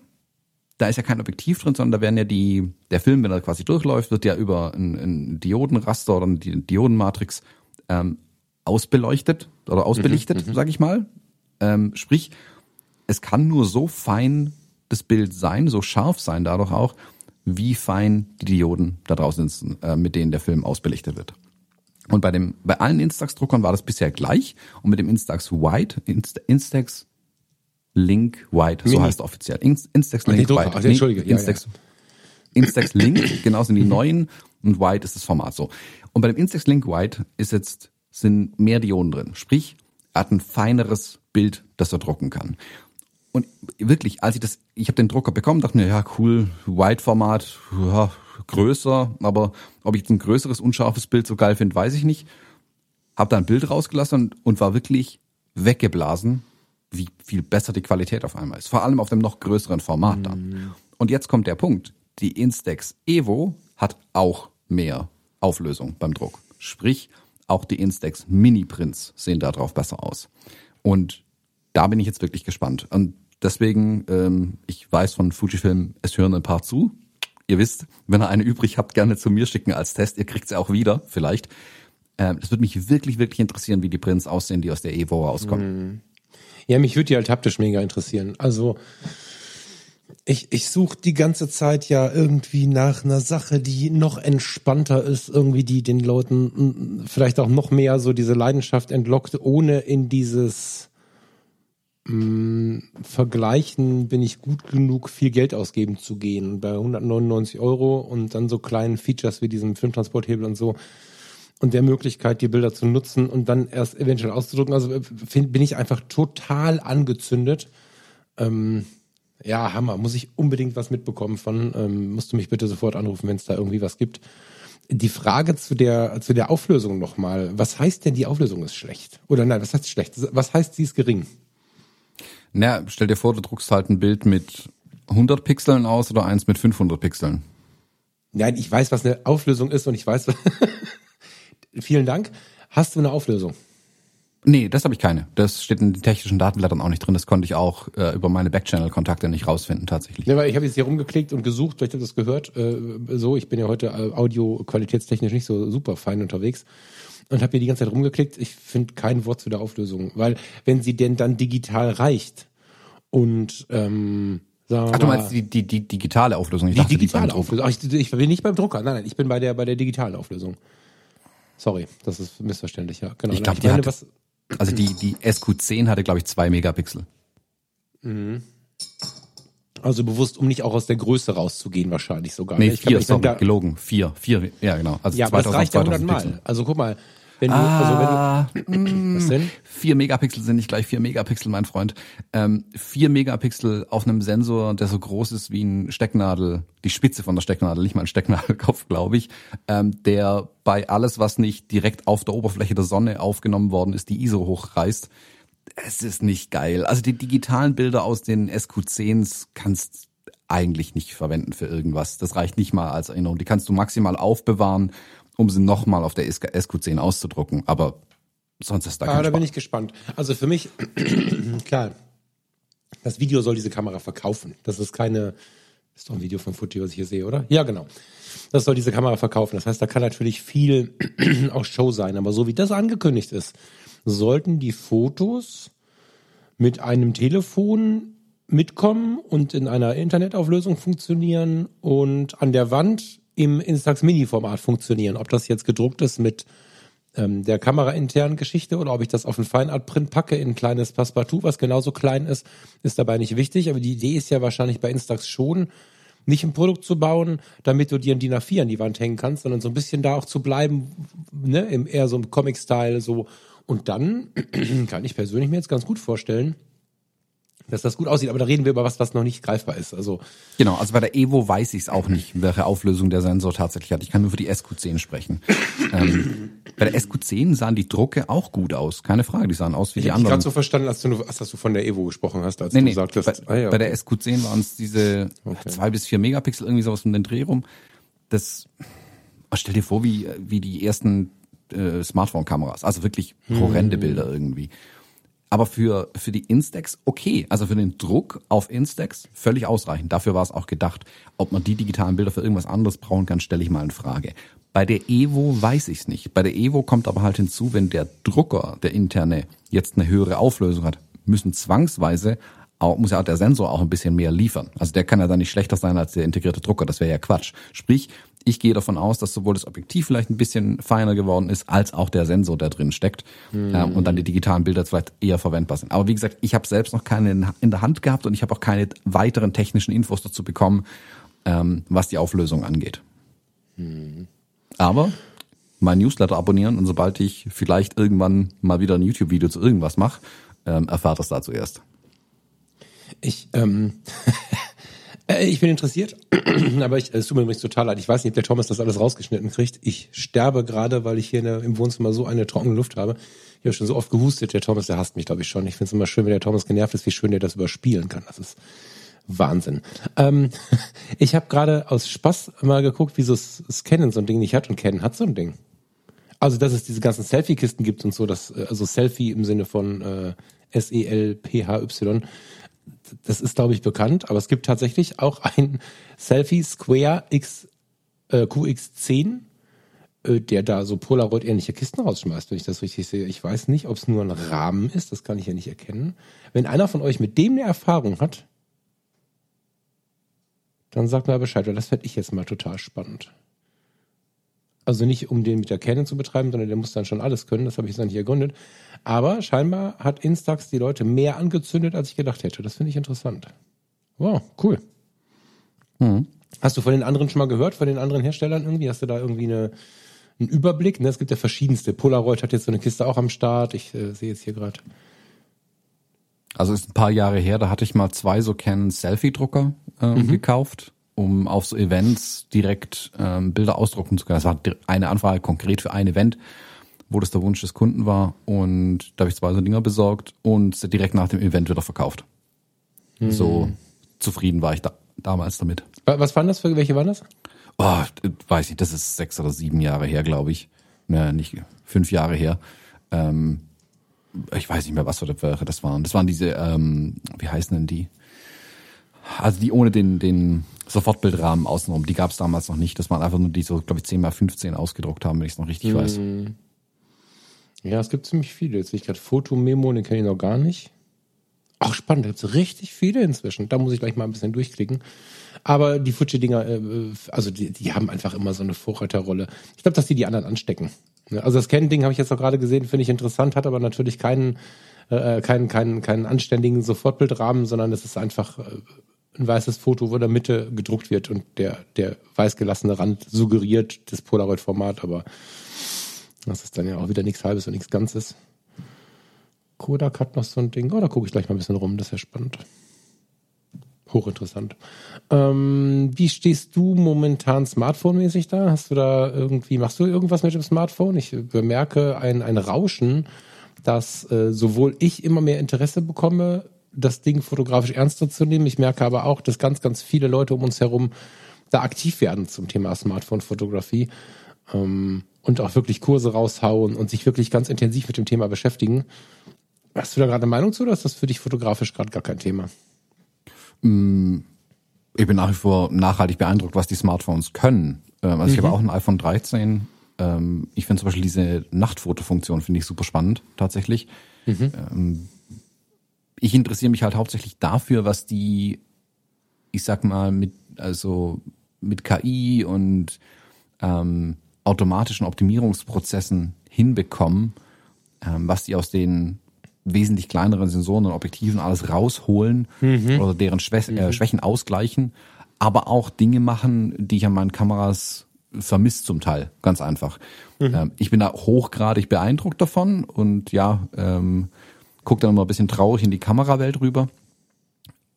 da ist ja kein Objektiv drin, sondern da werden ja die, der Film, wenn er quasi durchläuft, wird ja über ein, ein Diodenraster oder eine Diodenmatrix ähm, ausbeleuchtet oder ausbelichtet, sag ich mal. Ähm, sprich, es kann nur so fein das Bild sein, so scharf sein dadurch auch, wie fein die Dioden da draußen sind, äh, mit denen der Film ausbelichtet wird. Und bei dem, bei allen Instax-Druckern war das bisher gleich. Und mit dem Instax White, Inst Instax Link White, so Mini. heißt er offiziell. Inst Instax Link. White. Ach, Entschuldige. Ja, Instax, Instax Link, genau sind die neuen und White ist das Format so. Und bei dem Instax Link White ist jetzt, sind mehr Dioden drin. Sprich, er hat ein feineres Bild, das er drucken kann. Und wirklich, als ich das, ich habe den Drucker bekommen, dachte mir, ja cool, White-Format, ja, größer, aber ob ich jetzt ein größeres, unscharfes Bild so geil finde, weiß ich nicht. Hab da ein Bild rausgelassen und, und war wirklich weggeblasen, wie viel besser die Qualität auf einmal ist. Vor allem auf dem noch größeren Format dann. Mhm. Und jetzt kommt der Punkt. Die Instax Evo hat auch mehr Auflösung beim Druck. Sprich, auch die Instax Mini Prints sehen da drauf besser aus. Und da bin ich jetzt wirklich gespannt. Und deswegen, ähm, ich weiß von Fujifilm, es hören ein paar zu. Ihr wisst, wenn ihr eine übrig habt, gerne zu mir schicken als Test. Ihr kriegt sie auch wieder, vielleicht. Ähm, das würde mich wirklich, wirklich interessieren, wie die Prints aussehen, die aus der Evo rauskommen. Mhm. Ja, mich würde die halt haptisch mega interessieren. Also ich, ich suche die ganze Zeit ja irgendwie nach einer Sache, die noch entspannter ist, irgendwie die den Leuten vielleicht auch noch mehr so diese Leidenschaft entlockt, ohne in dieses mh, mm, Vergleichen bin ich gut genug, viel Geld ausgeben zu gehen. Bei 199 Euro und dann so kleinen Features wie diesem Filmtransporthebel und so und der Möglichkeit, die Bilder zu nutzen und dann erst eventuell auszudrucken. Also äh, find, bin ich einfach total angezündet. Ähm, ja, Hammer. Muss ich unbedingt was mitbekommen von. Ähm, musst du mich bitte sofort anrufen, wenn es da irgendwie was gibt. Die Frage zu der, zu der Auflösung nochmal. Was heißt denn, die Auflösung ist schlecht? Oder nein, was heißt schlecht? Was heißt, sie ist gering? Na, stell dir vor, du druckst halt ein Bild mit 100 Pixeln aus oder eins mit 500 Pixeln. Nein, ich weiß, was eine Auflösung ist und ich weiß, vielen Dank. Hast du eine Auflösung? Nee, das habe ich keine. Das steht in den technischen Datenblättern auch nicht drin. Das konnte ich auch äh, über meine Backchannel-Kontakte nicht rausfinden tatsächlich. Nee, weil ich habe jetzt hier rumgeklickt und gesucht, weil ich habe das gehört. Äh, so, ich bin ja heute äh, audio-qualitätstechnisch nicht so super fein unterwegs und habe hier die ganze Zeit rumgeklickt. Ich finde kein Wort zu der Auflösung, weil wenn sie denn dann digital reicht und ähm, Sagen Ach, du meinst die, die, die digitale Auflösung? Ich die dachte, digitale die Auflösung. Ach, ich, ich bin nicht beim Drucker. Nein, nein, ich bin bei der bei der digitalen Auflösung. Sorry, das ist missverständlich, ja. Genau. Ich glaube, die hatte, was, also die, die SQ10 hatte, glaube ich, zwei Megapixel. Mhm. Also bewusst, um nicht auch aus der Größe rauszugehen, wahrscheinlich sogar. Nee, ich vier, sorry, gelogen. Vier, vier, ja genau. Also ja, 2000, aber das reicht ja 100 Mal. Also guck mal, wenn du, ah, also wenn du, mm, was denn? Vier Megapixel sind nicht gleich vier Megapixel, mein Freund. Ähm, vier Megapixel auf einem Sensor, der so groß ist wie ein Stecknadel, die Spitze von der Stecknadel, nicht mal ein Stecknadelkopf, glaube ich, ähm, der bei alles, was nicht direkt auf der Oberfläche der Sonne aufgenommen worden ist, die ISO hochreißt. Es ist nicht geil. Also die digitalen Bilder aus den SQ10s kannst eigentlich nicht verwenden für irgendwas. Das reicht nicht mal als Erinnerung. Die kannst du maximal aufbewahren um sie nochmal auf der SQ10 auszudrucken. Aber sonst ist da kein ah, Da bin ich gespannt. Also für mich, klar, das Video soll diese Kamera verkaufen. Das ist keine, ist doch ein Video von Fuji, was ich hier sehe, oder? Ja, genau. Das soll diese Kamera verkaufen. Das heißt, da kann natürlich viel auch Show sein. Aber so wie das angekündigt ist, sollten die Fotos mit einem Telefon mitkommen und in einer Internetauflösung funktionieren und an der Wand im Instax Mini-Format funktionieren. Ob das jetzt gedruckt ist mit ähm, der kamerainternen Geschichte oder ob ich das auf ein Feinart-Print packe in ein kleines Passepartout, was genauso klein ist, ist dabei nicht wichtig. Aber die Idee ist ja wahrscheinlich bei Instax schon, nicht ein Produkt zu bauen, damit du dir ein DIN A4 an die Wand hängen kannst, sondern so ein bisschen da auch zu bleiben, ne, im eher so im Comic-Style so. Und dann kann ich persönlich mir jetzt ganz gut vorstellen, dass das gut aussieht. Aber da reden wir über was, was noch nicht greifbar ist. Also genau, also bei der Evo weiß ich es auch nicht, welche Auflösung der Sensor tatsächlich hat. Ich kann nur für die SQ10 sprechen. ähm, bei der SQ10 sahen die Drucke auch gut aus, keine Frage. Die sahen aus wie ich die anderen. Ich habe so verstanden, als du, als du von der Evo gesprochen hast, als nee, du nee, sagtest. Bei, ah, ja, bei der SQ10 waren es diese okay. zwei bis vier Megapixel irgendwie sowas um den Dreh rum. Das stell dir vor, wie wie die ersten äh, Smartphone-Kameras, also wirklich horrende hm. Bilder irgendwie aber für, für die Instax okay. Also für den Druck auf Instax völlig ausreichend. Dafür war es auch gedacht. Ob man die digitalen Bilder für irgendwas anderes brauchen kann, stelle ich mal in Frage. Bei der Evo weiß ich es nicht. Bei der Evo kommt aber halt hinzu, wenn der Drucker, der interne, jetzt eine höhere Auflösung hat, müssen zwangsweise auch, muss ja auch der Sensor auch ein bisschen mehr liefern. Also der kann ja dann nicht schlechter sein als der integrierte Drucker. Das wäre ja Quatsch. Sprich, ich gehe davon aus, dass sowohl das Objektiv vielleicht ein bisschen feiner geworden ist, als auch der Sensor, der drin steckt. Mhm. Ähm, und dann die digitalen Bilder vielleicht eher verwendbar sind. Aber wie gesagt, ich habe selbst noch keine in der Hand gehabt und ich habe auch keine weiteren technischen Infos dazu bekommen, ähm, was die Auflösung angeht. Mhm. Aber mein Newsletter abonnieren und sobald ich vielleicht irgendwann mal wieder ein YouTube-Video zu irgendwas mache, ähm, erfahrt das da zuerst. Ich, ähm, äh, ich bin interessiert, aber ich, es tut mir übrigens total leid. Ich weiß nicht, ob der Thomas das alles rausgeschnitten kriegt. Ich sterbe gerade, weil ich hier der, im Wohnzimmer so eine trockene Luft habe. Ich habe schon so oft gehustet. Der Thomas, der hasst mich, glaube ich, schon. Ich finde es immer schön, wenn der Thomas genervt ist, wie schön der das überspielen kann. Das ist Wahnsinn. Ähm, ich habe gerade aus Spaß mal geguckt, wieso Canon so ein Ding nicht hat und Canon hat so ein Ding. Also, dass es diese ganzen Selfie-Kisten gibt und so, dass, äh, also Selfie im Sinne von äh, S-E-L-P-H-Y, das ist, glaube ich, bekannt, aber es gibt tatsächlich auch ein Selfie Square X, äh, QX10, äh, der da so Polaroid-ähnliche Kisten rausschmeißt, wenn ich das richtig sehe. Ich weiß nicht, ob es nur ein Rahmen ist, das kann ich ja nicht erkennen. Wenn einer von euch mit dem eine Erfahrung hat, dann sagt mal Bescheid, weil das fände ich jetzt mal total spannend. Also nicht, um den mit der Canon zu betreiben, sondern der muss dann schon alles können. Das habe ich jetzt noch nicht ergründet. Aber scheinbar hat Instax die Leute mehr angezündet, als ich gedacht hätte. Das finde ich interessant. Wow, cool. Mhm. Hast du von den anderen schon mal gehört, von den anderen Herstellern irgendwie? Hast du da irgendwie eine, einen Überblick? Ne, es gibt ja verschiedenste. Polaroid hat jetzt so eine Kiste auch am Start. Ich äh, sehe jetzt hier gerade. Also ist ein paar Jahre her, da hatte ich mal zwei so Canon Selfie-Drucker äh, mhm. gekauft um auf so Events direkt ähm, Bilder ausdrucken zu können. Das war eine Anfrage konkret für ein Event, wo das der Wunsch des Kunden war. Und da habe ich zwei so Dinger besorgt und direkt nach dem Event wieder verkauft. Mhm. So zufrieden war ich da, damals damit. Was waren das für welche waren das? Oh, weiß ich, das ist sechs oder sieben Jahre her, glaube ich. Ja, nicht fünf Jahre her. Ähm, ich weiß nicht mehr, was für das waren. Das waren diese, ähm, wie heißen denn die? Also die ohne den, den Sofortbildrahmen außenrum, die gab es damals noch nicht. Das waren einfach nur die so, glaube ich, 10 mal 15 ausgedruckt haben, wenn ich es noch richtig mm. weiß. Ja, es gibt ziemlich viele. Jetzt sehe ich gerade Fotomemo, den kenne ich noch gar nicht. Ach, spannend, da gibt es richtig viele inzwischen. Da muss ich gleich mal ein bisschen durchklicken. Aber die Fuji-Dinger, äh, also die, die haben einfach immer so eine Vorreiterrolle. Ich glaube, dass die die anderen anstecken. Also das Canon-Ding habe ich jetzt auch gerade gesehen, finde ich interessant, hat aber natürlich keinen, äh, keinen, keinen, keinen anständigen Sofortbildrahmen, sondern es ist einfach äh, ein weißes Foto, wo in der Mitte gedruckt wird und der, der weiß gelassene Rand suggeriert das Polaroid-Format, aber das ist dann ja auch wieder nichts Halbes und nichts Ganzes. Kodak hat noch so ein Ding. Oh, da gucke ich gleich mal ein bisschen rum, das ist ja spannend. Hochinteressant. Ähm, wie stehst du momentan smartphone-mäßig da? Hast du da irgendwie, machst du irgendwas mit dem Smartphone? Ich bemerke ein, ein Rauschen, dass äh, sowohl ich immer mehr Interesse bekomme das Ding fotografisch ernster zu nehmen. Ich merke aber auch, dass ganz, ganz viele Leute um uns herum da aktiv werden zum Thema Smartphone-Fotografie ähm, und auch wirklich Kurse raushauen und sich wirklich ganz intensiv mit dem Thema beschäftigen. Hast du da gerade eine Meinung zu oder ist das für dich fotografisch gerade gar kein Thema? Mm, ich bin nach wie vor nachhaltig beeindruckt, was die Smartphones können. Ähm, also mhm. ich habe auch ein iPhone 13. Ähm, ich finde zum Beispiel diese Nachtfotofunktion finde ich super spannend tatsächlich. Mhm. Ich interessiere mich halt hauptsächlich dafür, was die, ich sag mal, mit, also mit KI und ähm, automatischen Optimierungsprozessen hinbekommen, ähm, was die aus den wesentlich kleineren Sensoren und Objektiven alles rausholen mhm. oder deren Schwä äh, mhm. Schwächen ausgleichen, aber auch Dinge machen, die ich an meinen Kameras vermisst zum Teil, ganz einfach. Mhm. Ähm, ich bin da hochgradig beeindruckt davon und ja, ähm, gucke dann immer ein bisschen traurig in die Kamerawelt rüber.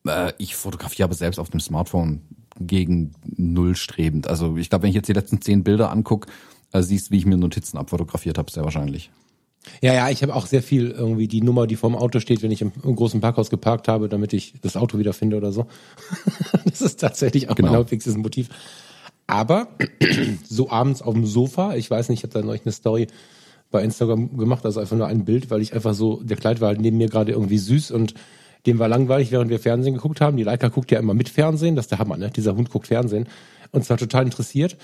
Äh, ich fotografiere aber selbst auf dem Smartphone gegen null strebend. Also ich glaube, wenn ich jetzt die letzten zehn Bilder angucke, äh, siehst, wie ich mir Notizen abfotografiert habe, sehr wahrscheinlich. Ja, ja, ich habe auch sehr viel irgendwie die Nummer, die vorm Auto steht, wenn ich im, im großen Parkhaus geparkt habe, damit ich das Auto wieder finde oder so. das ist tatsächlich auch genau. mein häufigstes Motiv. Aber so abends auf dem Sofa, ich weiß nicht, ich habe da neulich eine Story bei Instagram gemacht, also einfach nur ein Bild, weil ich einfach so, der Kleid war halt neben mir gerade irgendwie süß und dem war langweilig, während wir Fernsehen geguckt haben. Die Leica guckt ja immer mit Fernsehen, das ist der Hammer, ne? Dieser Hund guckt Fernsehen und zwar total interessiert.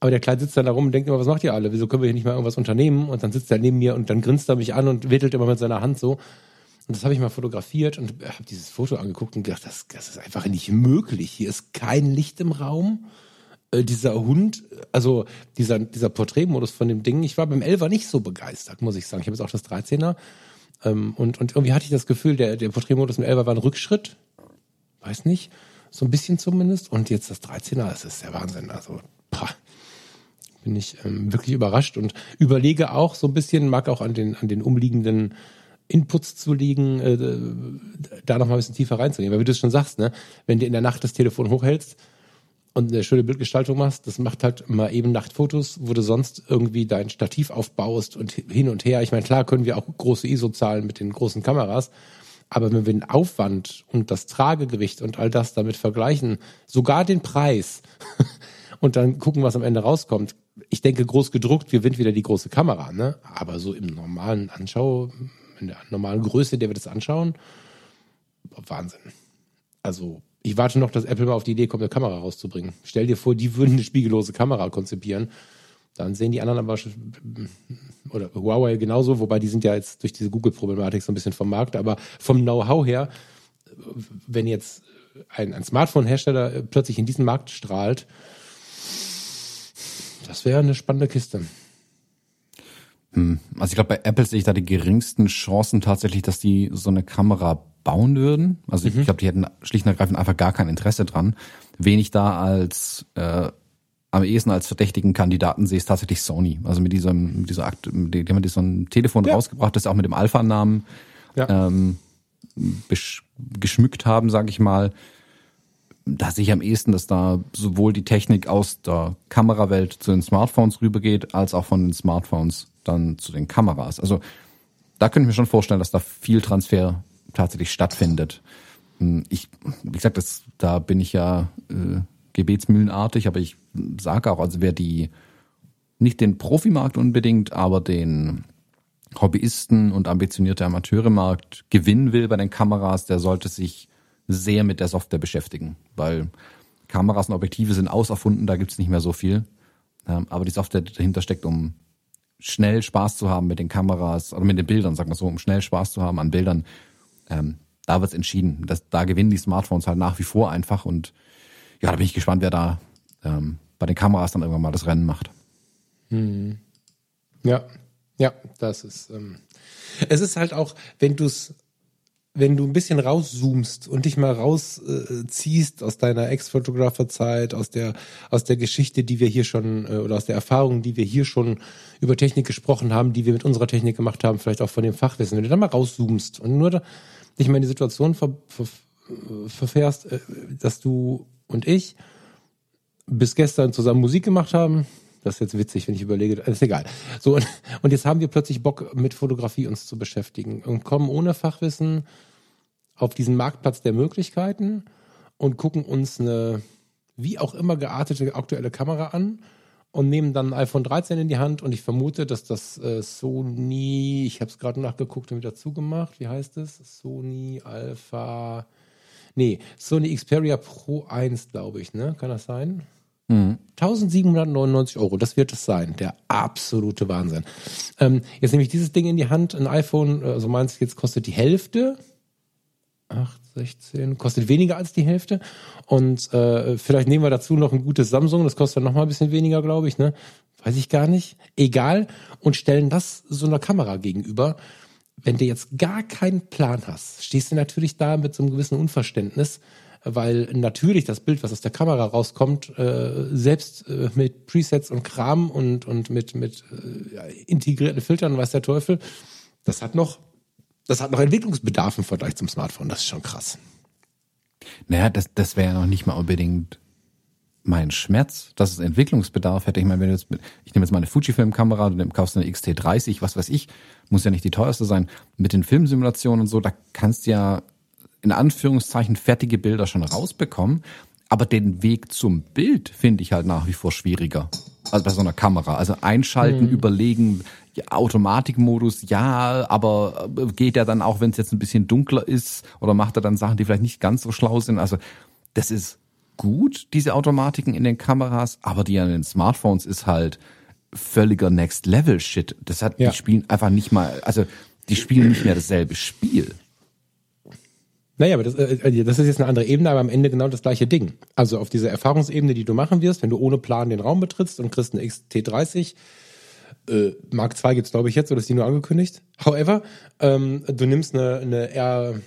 Aber der Kleid sitzt dann da rum und denkt immer, was macht ihr alle? Wieso können wir hier nicht mal irgendwas unternehmen? Und dann sitzt er neben mir und dann grinst er mich an und wettelt immer mit seiner Hand so. Und das habe ich mal fotografiert und habe dieses Foto angeguckt und gedacht, das, das ist einfach nicht möglich. Hier ist kein Licht im Raum. Äh, dieser Hund, also dieser, dieser Porträtmodus von dem Ding, ich war beim 11er nicht so begeistert, muss ich sagen. Ich habe jetzt auch das 13er. Ähm, und, und irgendwie hatte ich das Gefühl, der, der Porträtmodus im 11er war ein Rückschritt. Weiß nicht. So ein bisschen zumindest. Und jetzt das 13er, das ist der Wahnsinn. Also, pah. Bin ich ähm, wirklich überrascht und überlege auch so ein bisschen, mag auch an den, an den umliegenden Inputs zu liegen, äh, da noch mal ein bisschen tiefer reinzugehen. Weil wie du es schon sagst, ne, wenn du in der Nacht das Telefon hochhältst und eine schöne Bildgestaltung machst, das macht halt mal eben Nachtfotos, wo du sonst irgendwie dein Stativ aufbaust und hin und her. Ich meine, klar können wir auch große ISO-Zahlen mit den großen Kameras, aber wenn wir den Aufwand und das Tragegewicht und all das damit vergleichen, sogar den Preis und dann gucken, was am Ende rauskommt. Ich denke, groß gedruckt, wir gewinnt wieder die große Kamera, ne? Aber so im normalen Anschau, in der normalen Größe, in der wir das anschauen, Wahnsinn. Also, ich warte noch, dass Apple mal auf die Idee kommt, eine Kamera rauszubringen. Stell dir vor, die würden eine spiegellose Kamera konzipieren. Dann sehen die anderen aber oder Huawei genauso, wobei die sind ja jetzt durch diese Google-Problematik so ein bisschen vom Markt, aber vom Know-how her, wenn jetzt ein, ein Smartphone-Hersteller plötzlich in diesen Markt strahlt, das wäre eine spannende Kiste. Hm. Also ich glaube, bei Apple sehe ich da die geringsten Chancen tatsächlich, dass die so eine Kamera bauen würden. Also mhm. ich glaube, die hätten schlicht und ergreifend einfach gar kein Interesse dran. Wen ich da als äh, am ehesten als verdächtigen Kandidaten sehe, ist tatsächlich Sony. Also mit diesem, mit dieser Akt, die haben so ein Telefon ja. rausgebracht, das auch mit dem Alpha-Namen ja. ähm, geschmückt haben, sage ich mal da sehe ich am ehesten, dass da sowohl die Technik aus der Kamerawelt zu den Smartphones rübergeht, als auch von den Smartphones dann zu den Kameras. Also da könnte ich mir schon vorstellen, dass da viel Transfer tatsächlich stattfindet. Hm, ich, wie gesagt, das, da bin ich ja äh, gebetsmühlenartig, aber ich sage auch, also wer die nicht den Profimarkt unbedingt, aber den Hobbyisten und ambitionierte Amateuremarkt gewinnen will bei den Kameras, der sollte sich sehr mit der Software beschäftigen, weil Kameras und Objektive sind auserfunden, da gibt's nicht mehr so viel. Ähm, aber die Software die dahinter steckt, um schnell Spaß zu haben mit den Kameras oder mit den Bildern, sagen wir so, um schnell Spaß zu haben an Bildern, ähm, da wird's entschieden. Das, da gewinnen die Smartphones halt nach wie vor einfach und ja, da bin ich gespannt, wer da ähm, bei den Kameras dann irgendwann mal das Rennen macht. Hm. Ja, ja, das ist. Ähm, es ist halt auch, wenn du es wenn du ein bisschen rauszoomst und dich mal rausziehst äh, aus deiner Ex-Photographer-Zeit, aus der, aus der Geschichte, die wir hier schon, äh, oder aus der Erfahrung, die wir hier schon über Technik gesprochen haben, die wir mit unserer Technik gemacht haben, vielleicht auch von dem Fachwissen, wenn du da mal rauszoomst und nur da, dich mal in die Situation ver, ver, verfährst, äh, dass du und ich bis gestern zusammen Musik gemacht haben, das ist jetzt witzig, wenn ich überlege. Ist egal. So, und, und jetzt haben wir plötzlich Bock, mit Fotografie uns zu beschäftigen und kommen ohne Fachwissen auf diesen Marktplatz der Möglichkeiten und gucken uns eine wie auch immer geartete aktuelle Kamera an und nehmen dann ein iPhone 13 in die Hand und ich vermute, dass das äh, Sony, ich habe es gerade nachgeguckt und wieder zugemacht, wie heißt es? Sony Alpha, nee, Sony Xperia Pro 1, glaube ich, ne? Kann das sein? 1799 Euro, das wird es sein. Der absolute Wahnsinn. Ähm, jetzt nehme ich dieses Ding in die Hand, ein iPhone, also meinst du, jetzt kostet die Hälfte. 8, 16, kostet weniger als die Hälfte. Und äh, vielleicht nehmen wir dazu noch ein gutes Samsung, das kostet dann noch mal ein bisschen weniger, glaube ich, ne? Weiß ich gar nicht. Egal. Und stellen das so einer Kamera gegenüber. Wenn du jetzt gar keinen Plan hast, stehst du natürlich da mit so einem gewissen Unverständnis weil natürlich das Bild, was aus der Kamera rauskommt, äh, selbst äh, mit Presets und Kram und, und mit, mit äh, integrierten Filtern, weiß der Teufel, das hat noch, das hat noch Entwicklungsbedarf im Vergleich zum Smartphone. Das ist schon krass. Naja, das, das wäre ja noch nicht mal unbedingt mein Schmerz, dass es Entwicklungsbedarf hätte. Ich meine, wenn du jetzt mit, ich nehme jetzt mal eine Fujifilm-Kamera, du kaufst eine XT30, was weiß ich, muss ja nicht die teuerste sein. Mit den Filmsimulationen und so, da kannst du ja in Anführungszeichen fertige Bilder schon rausbekommen. Aber den Weg zum Bild finde ich halt nach wie vor schwieriger. Also bei so einer Kamera. Also einschalten, mhm. überlegen, ja, Automatikmodus, ja, aber äh, geht er dann auch, wenn es jetzt ein bisschen dunkler ist, oder macht er dann Sachen, die vielleicht nicht ganz so schlau sind? Also das ist gut, diese Automatiken in den Kameras, aber die an den Smartphones ist halt völliger Next Level Shit. Das hat, ja. die spielen einfach nicht mal, also die spielen nicht mehr dasselbe Spiel. Naja, aber das, äh, äh, das ist jetzt eine andere Ebene, aber am Ende genau das gleiche Ding. Also auf dieser Erfahrungsebene, die du machen wirst, wenn du ohne Plan den Raum betrittst und kriegst eine XT30, äh, Mark II gibt's glaube ich jetzt, oder ist die nur angekündigt? However, ähm, du nimmst eine, eine R,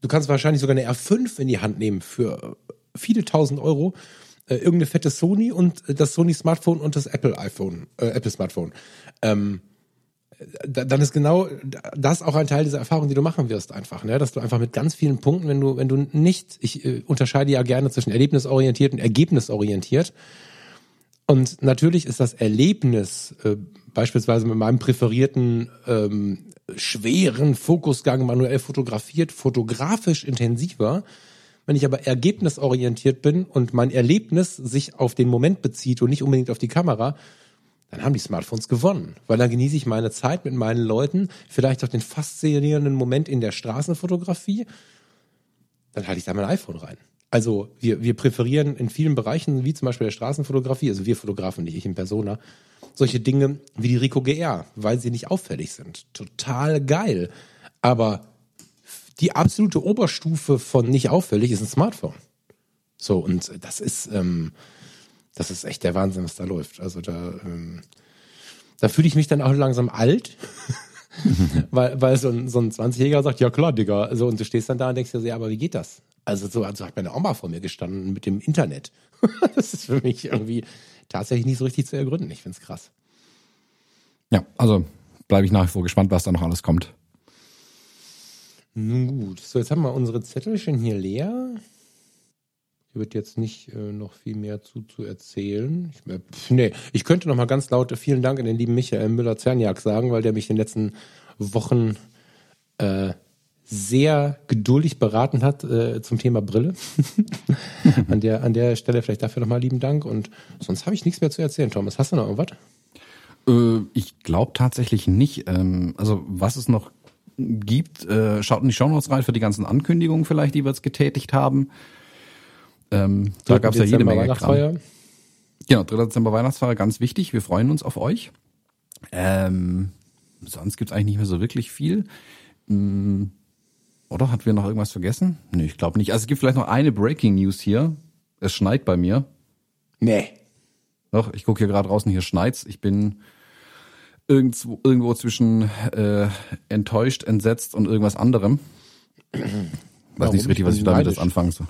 du kannst wahrscheinlich sogar eine R5 in die Hand nehmen für viele tausend Euro äh, irgendeine fette Sony und das Sony Smartphone und das Apple iPhone, äh, Apple Smartphone. Ähm, dann ist genau das auch ein Teil dieser Erfahrung, die du machen wirst, einfach, ne? dass du einfach mit ganz vielen Punkten, wenn du, wenn du nicht, ich äh, unterscheide ja gerne zwischen erlebnisorientiert und ergebnisorientiert. Und natürlich ist das Erlebnis äh, beispielsweise mit meinem präferierten ähm, schweren Fokusgang manuell fotografiert, fotografisch intensiver. Wenn ich aber ergebnisorientiert bin und mein Erlebnis sich auf den Moment bezieht und nicht unbedingt auf die Kamera, dann haben die Smartphones gewonnen. Weil dann genieße ich meine Zeit mit meinen Leuten, vielleicht auch den faszinierenden Moment in der Straßenfotografie. Dann halte ich da mein iPhone rein. Also wir, wir präferieren in vielen Bereichen, wie zum Beispiel der Straßenfotografie, also wir Fotografen, nicht ich in Persona, solche Dinge wie die Rico GR, weil sie nicht auffällig sind. Total geil. Aber die absolute Oberstufe von nicht auffällig ist ein Smartphone. So, und das ist, ähm, das ist echt der Wahnsinn, was da läuft. Also da, ähm, da fühle ich mich dann auch langsam alt. weil, weil so ein, so ein 20-Jähriger sagt, ja klar, Digga. Also, und du stehst dann da und denkst dir so, ja, aber wie geht das? Also so also hat meine Oma vor mir gestanden mit dem Internet. das ist für mich irgendwie tatsächlich nicht so richtig zu ergründen. Ich find's krass. Ja, also bleibe ich nach wie vor gespannt, was da noch alles kommt. Nun gut, so jetzt haben wir unsere Zettelchen hier leer. Wird jetzt nicht äh, noch viel mehr zu, zu erzählen. Ich, äh, pf, nee, ich könnte noch mal ganz laut vielen Dank an den lieben Michael Müller-Zerniak sagen, weil der mich in den letzten Wochen äh, sehr geduldig beraten hat äh, zum Thema Brille. an, der, an der Stelle vielleicht dafür nochmal lieben Dank. Und sonst habe ich nichts mehr zu erzählen, Thomas. Hast du noch irgendwas? Äh, ich glaube tatsächlich nicht. Ähm, also was es noch gibt, äh, schaut in die Shownotes rein für die ganzen Ankündigungen vielleicht, die wir jetzt getätigt haben. Ähm, da gab es ja jede Menge Kram. Genau, 3. Dezember Weihnachtsfeier, ganz wichtig. Wir freuen uns auf euch. Ähm, sonst gibt's eigentlich nicht mehr so wirklich viel. Ähm, oder hat wir noch irgendwas vergessen? Nee, ich glaube nicht. Also es gibt vielleicht noch eine Breaking News hier. Es schneit bei mir. Nee. Doch, ich gucke hier gerade draußen, hier schneit's. Ich bin irgendwo, irgendwo zwischen äh, enttäuscht, entsetzt und irgendwas anderem. Weiß Warum? nicht so richtig, was ich damit das anfangen soll.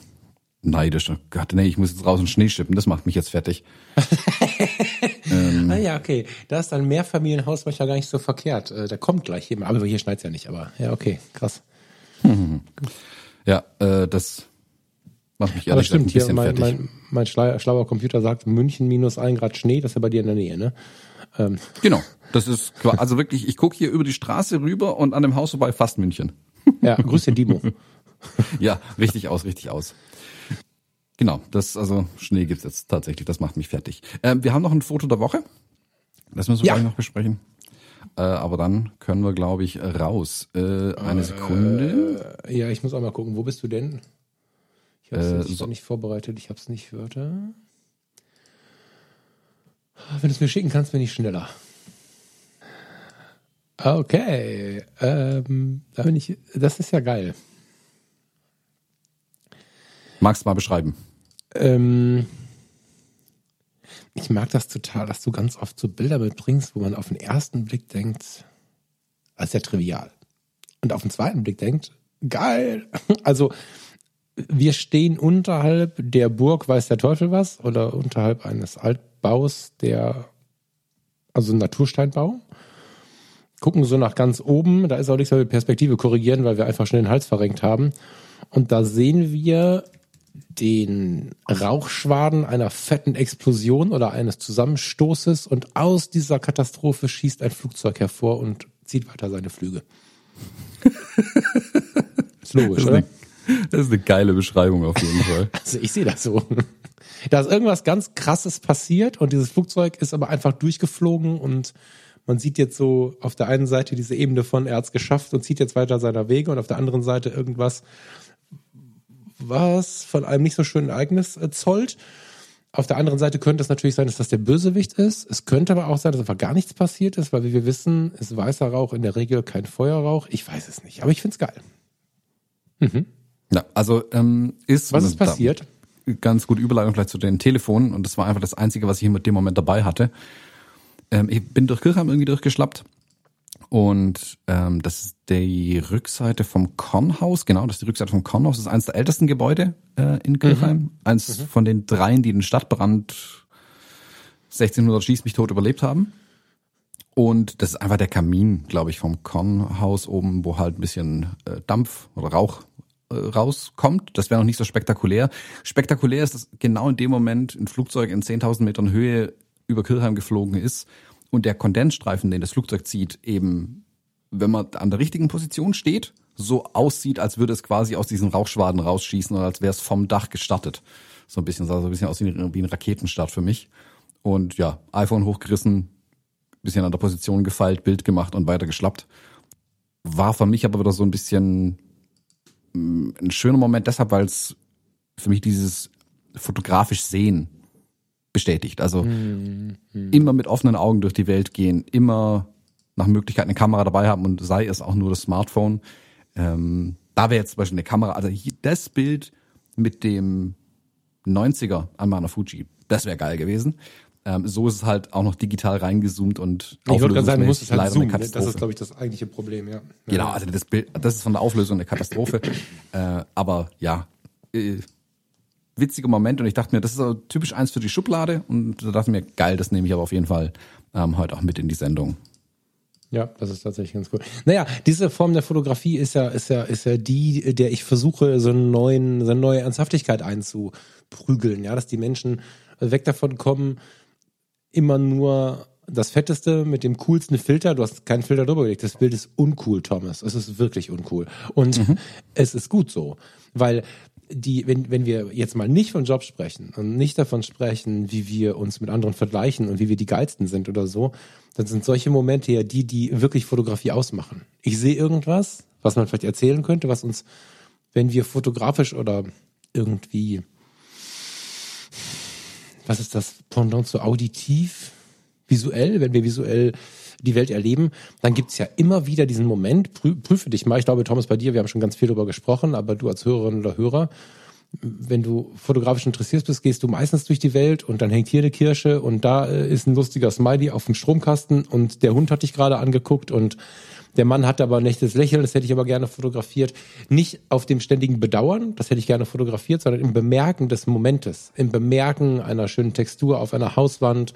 Neidisch. Oh Gott, nee, ich muss jetzt draußen Schnee schippen, das macht mich jetzt fertig. ähm, ah ja, okay. Da ist ein Mehrfamilienhaus manchmal gar nicht so verkehrt. Äh, da kommt gleich jemand. Aber hier schneit's ja nicht, aber ja, okay, krass. Ja, äh, das macht mich ehrlich stimmt, gesagt ein bisschen hier, mein, mein, mein schlauer Computer sagt München minus ein Grad Schnee, das ist ja bei dir in der Nähe, ne? Ähm. Genau, das ist also wirklich, ich gucke hier über die Straße rüber und an dem Haus vorbei fast München. Ja, grüß den Dimo. ja, richtig aus, richtig aus. Genau, das also Schnee gibt's jetzt tatsächlich, das macht mich fertig. Ähm, wir haben noch ein Foto der Woche. Das müssen wir ja. gleich noch besprechen. Äh, aber dann können wir, glaube ich, raus. Äh, eine Sekunde. Äh, ja, ich muss auch mal gucken. Wo bist du denn? Ich habe es äh, so. nicht vorbereitet. Ich habe es nicht Wörter. Wenn du es mir schicken kannst, bin ich schneller. Okay, ähm, da bin ich. Das ist ja geil. Magst du mal beschreiben? Ähm, ich mag das total, dass du ganz oft so Bilder mitbringst, wo man auf den ersten Blick denkt, das ist ja trivial. Und auf den zweiten Blick denkt, geil. Also, wir stehen unterhalb der Burg, weiß der Teufel was, oder unterhalb eines Altbaus, der, also ein Natursteinbau. Gucken so nach ganz oben, da ist auch nichts mehr mit Perspektive korrigieren, weil wir einfach schnell den Hals verrenkt haben. Und da sehen wir den Rauchschwaden einer fetten Explosion oder eines Zusammenstoßes und aus dieser Katastrophe schießt ein Flugzeug hervor und zieht weiter seine Flüge. ist logisch, das ist, eine, das ist eine geile Beschreibung auf jeden Fall. Also ich sehe das so. Da ist irgendwas ganz Krasses passiert und dieses Flugzeug ist aber einfach durchgeflogen und man sieht jetzt so auf der einen Seite diese Ebene von, er hat es geschafft und zieht jetzt weiter seiner Wege und auf der anderen Seite irgendwas, was von einem nicht so schönen Ereignis äh, zollt. Auf der anderen Seite könnte es natürlich sein, dass das der Bösewicht ist. Es könnte aber auch sein, dass einfach gar nichts passiert ist, weil wie wir wissen, ist weißer Rauch in der Regel kein Feuerrauch. Ich weiß es nicht, aber ich find's geil. Mhm. Ja, also ähm, ist was ist passiert? Ganz gute Überleitung vielleicht zu den Telefonen und das war einfach das Einzige, was ich in dem Moment dabei hatte. Ähm, ich bin durch Kirchheim irgendwie durchgeschlappt Und ähm, das ist die Rückseite vom Kornhaus, genau, das ist die Rückseite vom Kornhaus. Das ist eines der ältesten Gebäude äh, in Kirchheim. Mhm. Eins mhm. von den dreien, die den Stadtbrand 1600 schießt mich tot überlebt haben. Und das ist einfach der Kamin, glaube ich, vom Kornhaus oben, wo halt ein bisschen äh, Dampf oder Rauch äh, rauskommt. Das wäre noch nicht so spektakulär. Spektakulär ist, dass genau in dem Moment ein Flugzeug in 10.000 Metern Höhe über Kirchheim geflogen ist und der Kondensstreifen, den das Flugzeug zieht, eben, wenn man an der richtigen Position steht, so aussieht, als würde es quasi aus diesen Rauchschwaden rausschießen oder als wäre es vom Dach gestartet. So ein bisschen, sah so ein bisschen aus wie ein Raketenstart für mich. Und ja, iPhone hochgerissen, bisschen an der Position gefeilt, Bild gemacht und weiter geschlappt. War für mich aber wieder so ein bisschen mm, ein schöner Moment, deshalb, weil es für mich dieses fotografisch sehen bestätigt. Also mhm. immer mit offenen Augen durch die Welt gehen, immer nach Möglichkeit eine Kamera dabei haben und sei es auch nur das Smartphone. Ähm, da wäre jetzt zum Beispiel eine Kamera, also hier, das Bild mit dem 90er an meiner Fuji, das wäre geil gewesen. Ähm, so ist es halt auch noch digital reingezoomt und ich wollte gerade sagen, du musst es halt zoomen. Das ist, glaube ich, das eigentliche Problem, ja. Genau, also das Bild, das ist von der Auflösung eine Katastrophe. äh, aber ja, äh, witziger Moment und ich dachte mir, das ist so typisch eins für die Schublade und da dachte ich mir, geil, das nehme ich aber auf jeden Fall ähm, heute auch mit in die Sendung. Ja, das ist tatsächlich ganz cool. Naja, diese Form der Fotografie ist ja, ist ja, ist ja die, der ich versuche, so, einen neuen, so eine neue Ernsthaftigkeit einzuprügeln, ja, dass die Menschen weg davon kommen, immer nur das Fetteste mit dem coolsten Filter. Du hast keinen Filter drüber gelegt. Das Bild ist uncool, Thomas. Es ist wirklich uncool. Und mhm. es ist gut so. Weil die, wenn, wenn wir jetzt mal nicht von Jobs sprechen und nicht davon sprechen, wie wir uns mit anderen vergleichen und wie wir die geilsten sind oder so, dann sind solche Momente ja die, die wirklich Fotografie ausmachen. Ich sehe irgendwas, was man vielleicht erzählen könnte, was uns, wenn wir fotografisch oder irgendwie, was ist das Pendant zu auditiv, visuell, wenn wir visuell die Welt erleben, dann gibt's ja immer wieder diesen Moment, prü prüfe dich mal, ich glaube, Thomas, bei dir, wir haben schon ganz viel darüber gesprochen, aber du als Hörerin oder Hörer, wenn du fotografisch interessiert bist, gehst du meistens durch die Welt und dann hängt hier eine Kirsche und da äh, ist ein lustiger Smiley auf dem Stromkasten und der Hund hat dich gerade angeguckt und der Mann hat aber ein echtes Lächeln, das hätte ich aber gerne fotografiert. Nicht auf dem ständigen Bedauern, das hätte ich gerne fotografiert, sondern im Bemerken des Momentes, im Bemerken einer schönen Textur auf einer Hauswand,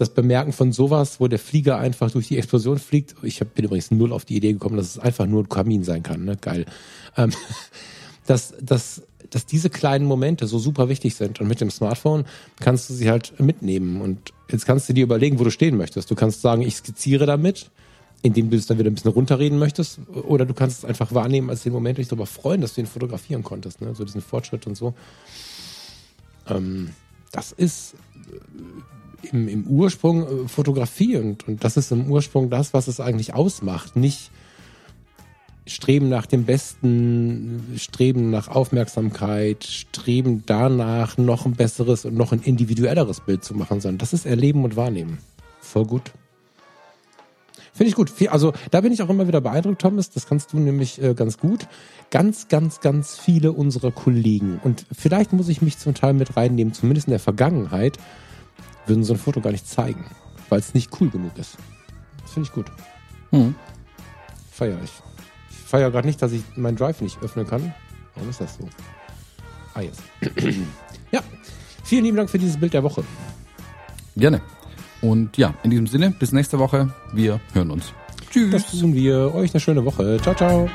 das Bemerken von sowas, wo der Flieger einfach durch die Explosion fliegt. Ich bin übrigens null auf die Idee gekommen, dass es einfach nur ein Kamin sein kann. Ne? Geil. Ähm, dass, dass, dass diese kleinen Momente so super wichtig sind. Und mit dem Smartphone kannst du sie halt mitnehmen. Und jetzt kannst du dir überlegen, wo du stehen möchtest. Du kannst sagen, ich skizziere damit, indem du es dann wieder ein bisschen runterreden möchtest. Oder du kannst es einfach wahrnehmen als den Moment, dich darüber freuen, dass du ihn fotografieren konntest. Ne? So diesen Fortschritt und so. Ähm, das ist im, im Ursprung äh, Fotografie und, und das ist im Ursprung das, was es eigentlich ausmacht. Nicht Streben nach dem Besten, Streben nach Aufmerksamkeit, Streben danach, noch ein besseres und noch ein individuelleres Bild zu machen, sondern das ist Erleben und Wahrnehmen. Voll gut. Finde ich gut. Also da bin ich auch immer wieder beeindruckt, Thomas. Das kannst du nämlich äh, ganz gut. Ganz, ganz, ganz viele unserer Kollegen. Und vielleicht muss ich mich zum Teil mit reinnehmen, zumindest in der Vergangenheit, würden so ein Foto gar nicht zeigen, weil es nicht cool genug ist. Das finde ich gut. Hm. Feier ich. Ich feiere gerade nicht, dass ich meinen Drive nicht öffnen kann. Warum ist das so? Ah, jetzt. ja, vielen lieben Dank für dieses Bild der Woche. Gerne. Und ja, in diesem Sinne, bis nächste Woche. Wir hören uns. Tschüss. Das tun wir. Euch eine schöne Woche. Ciao, ciao.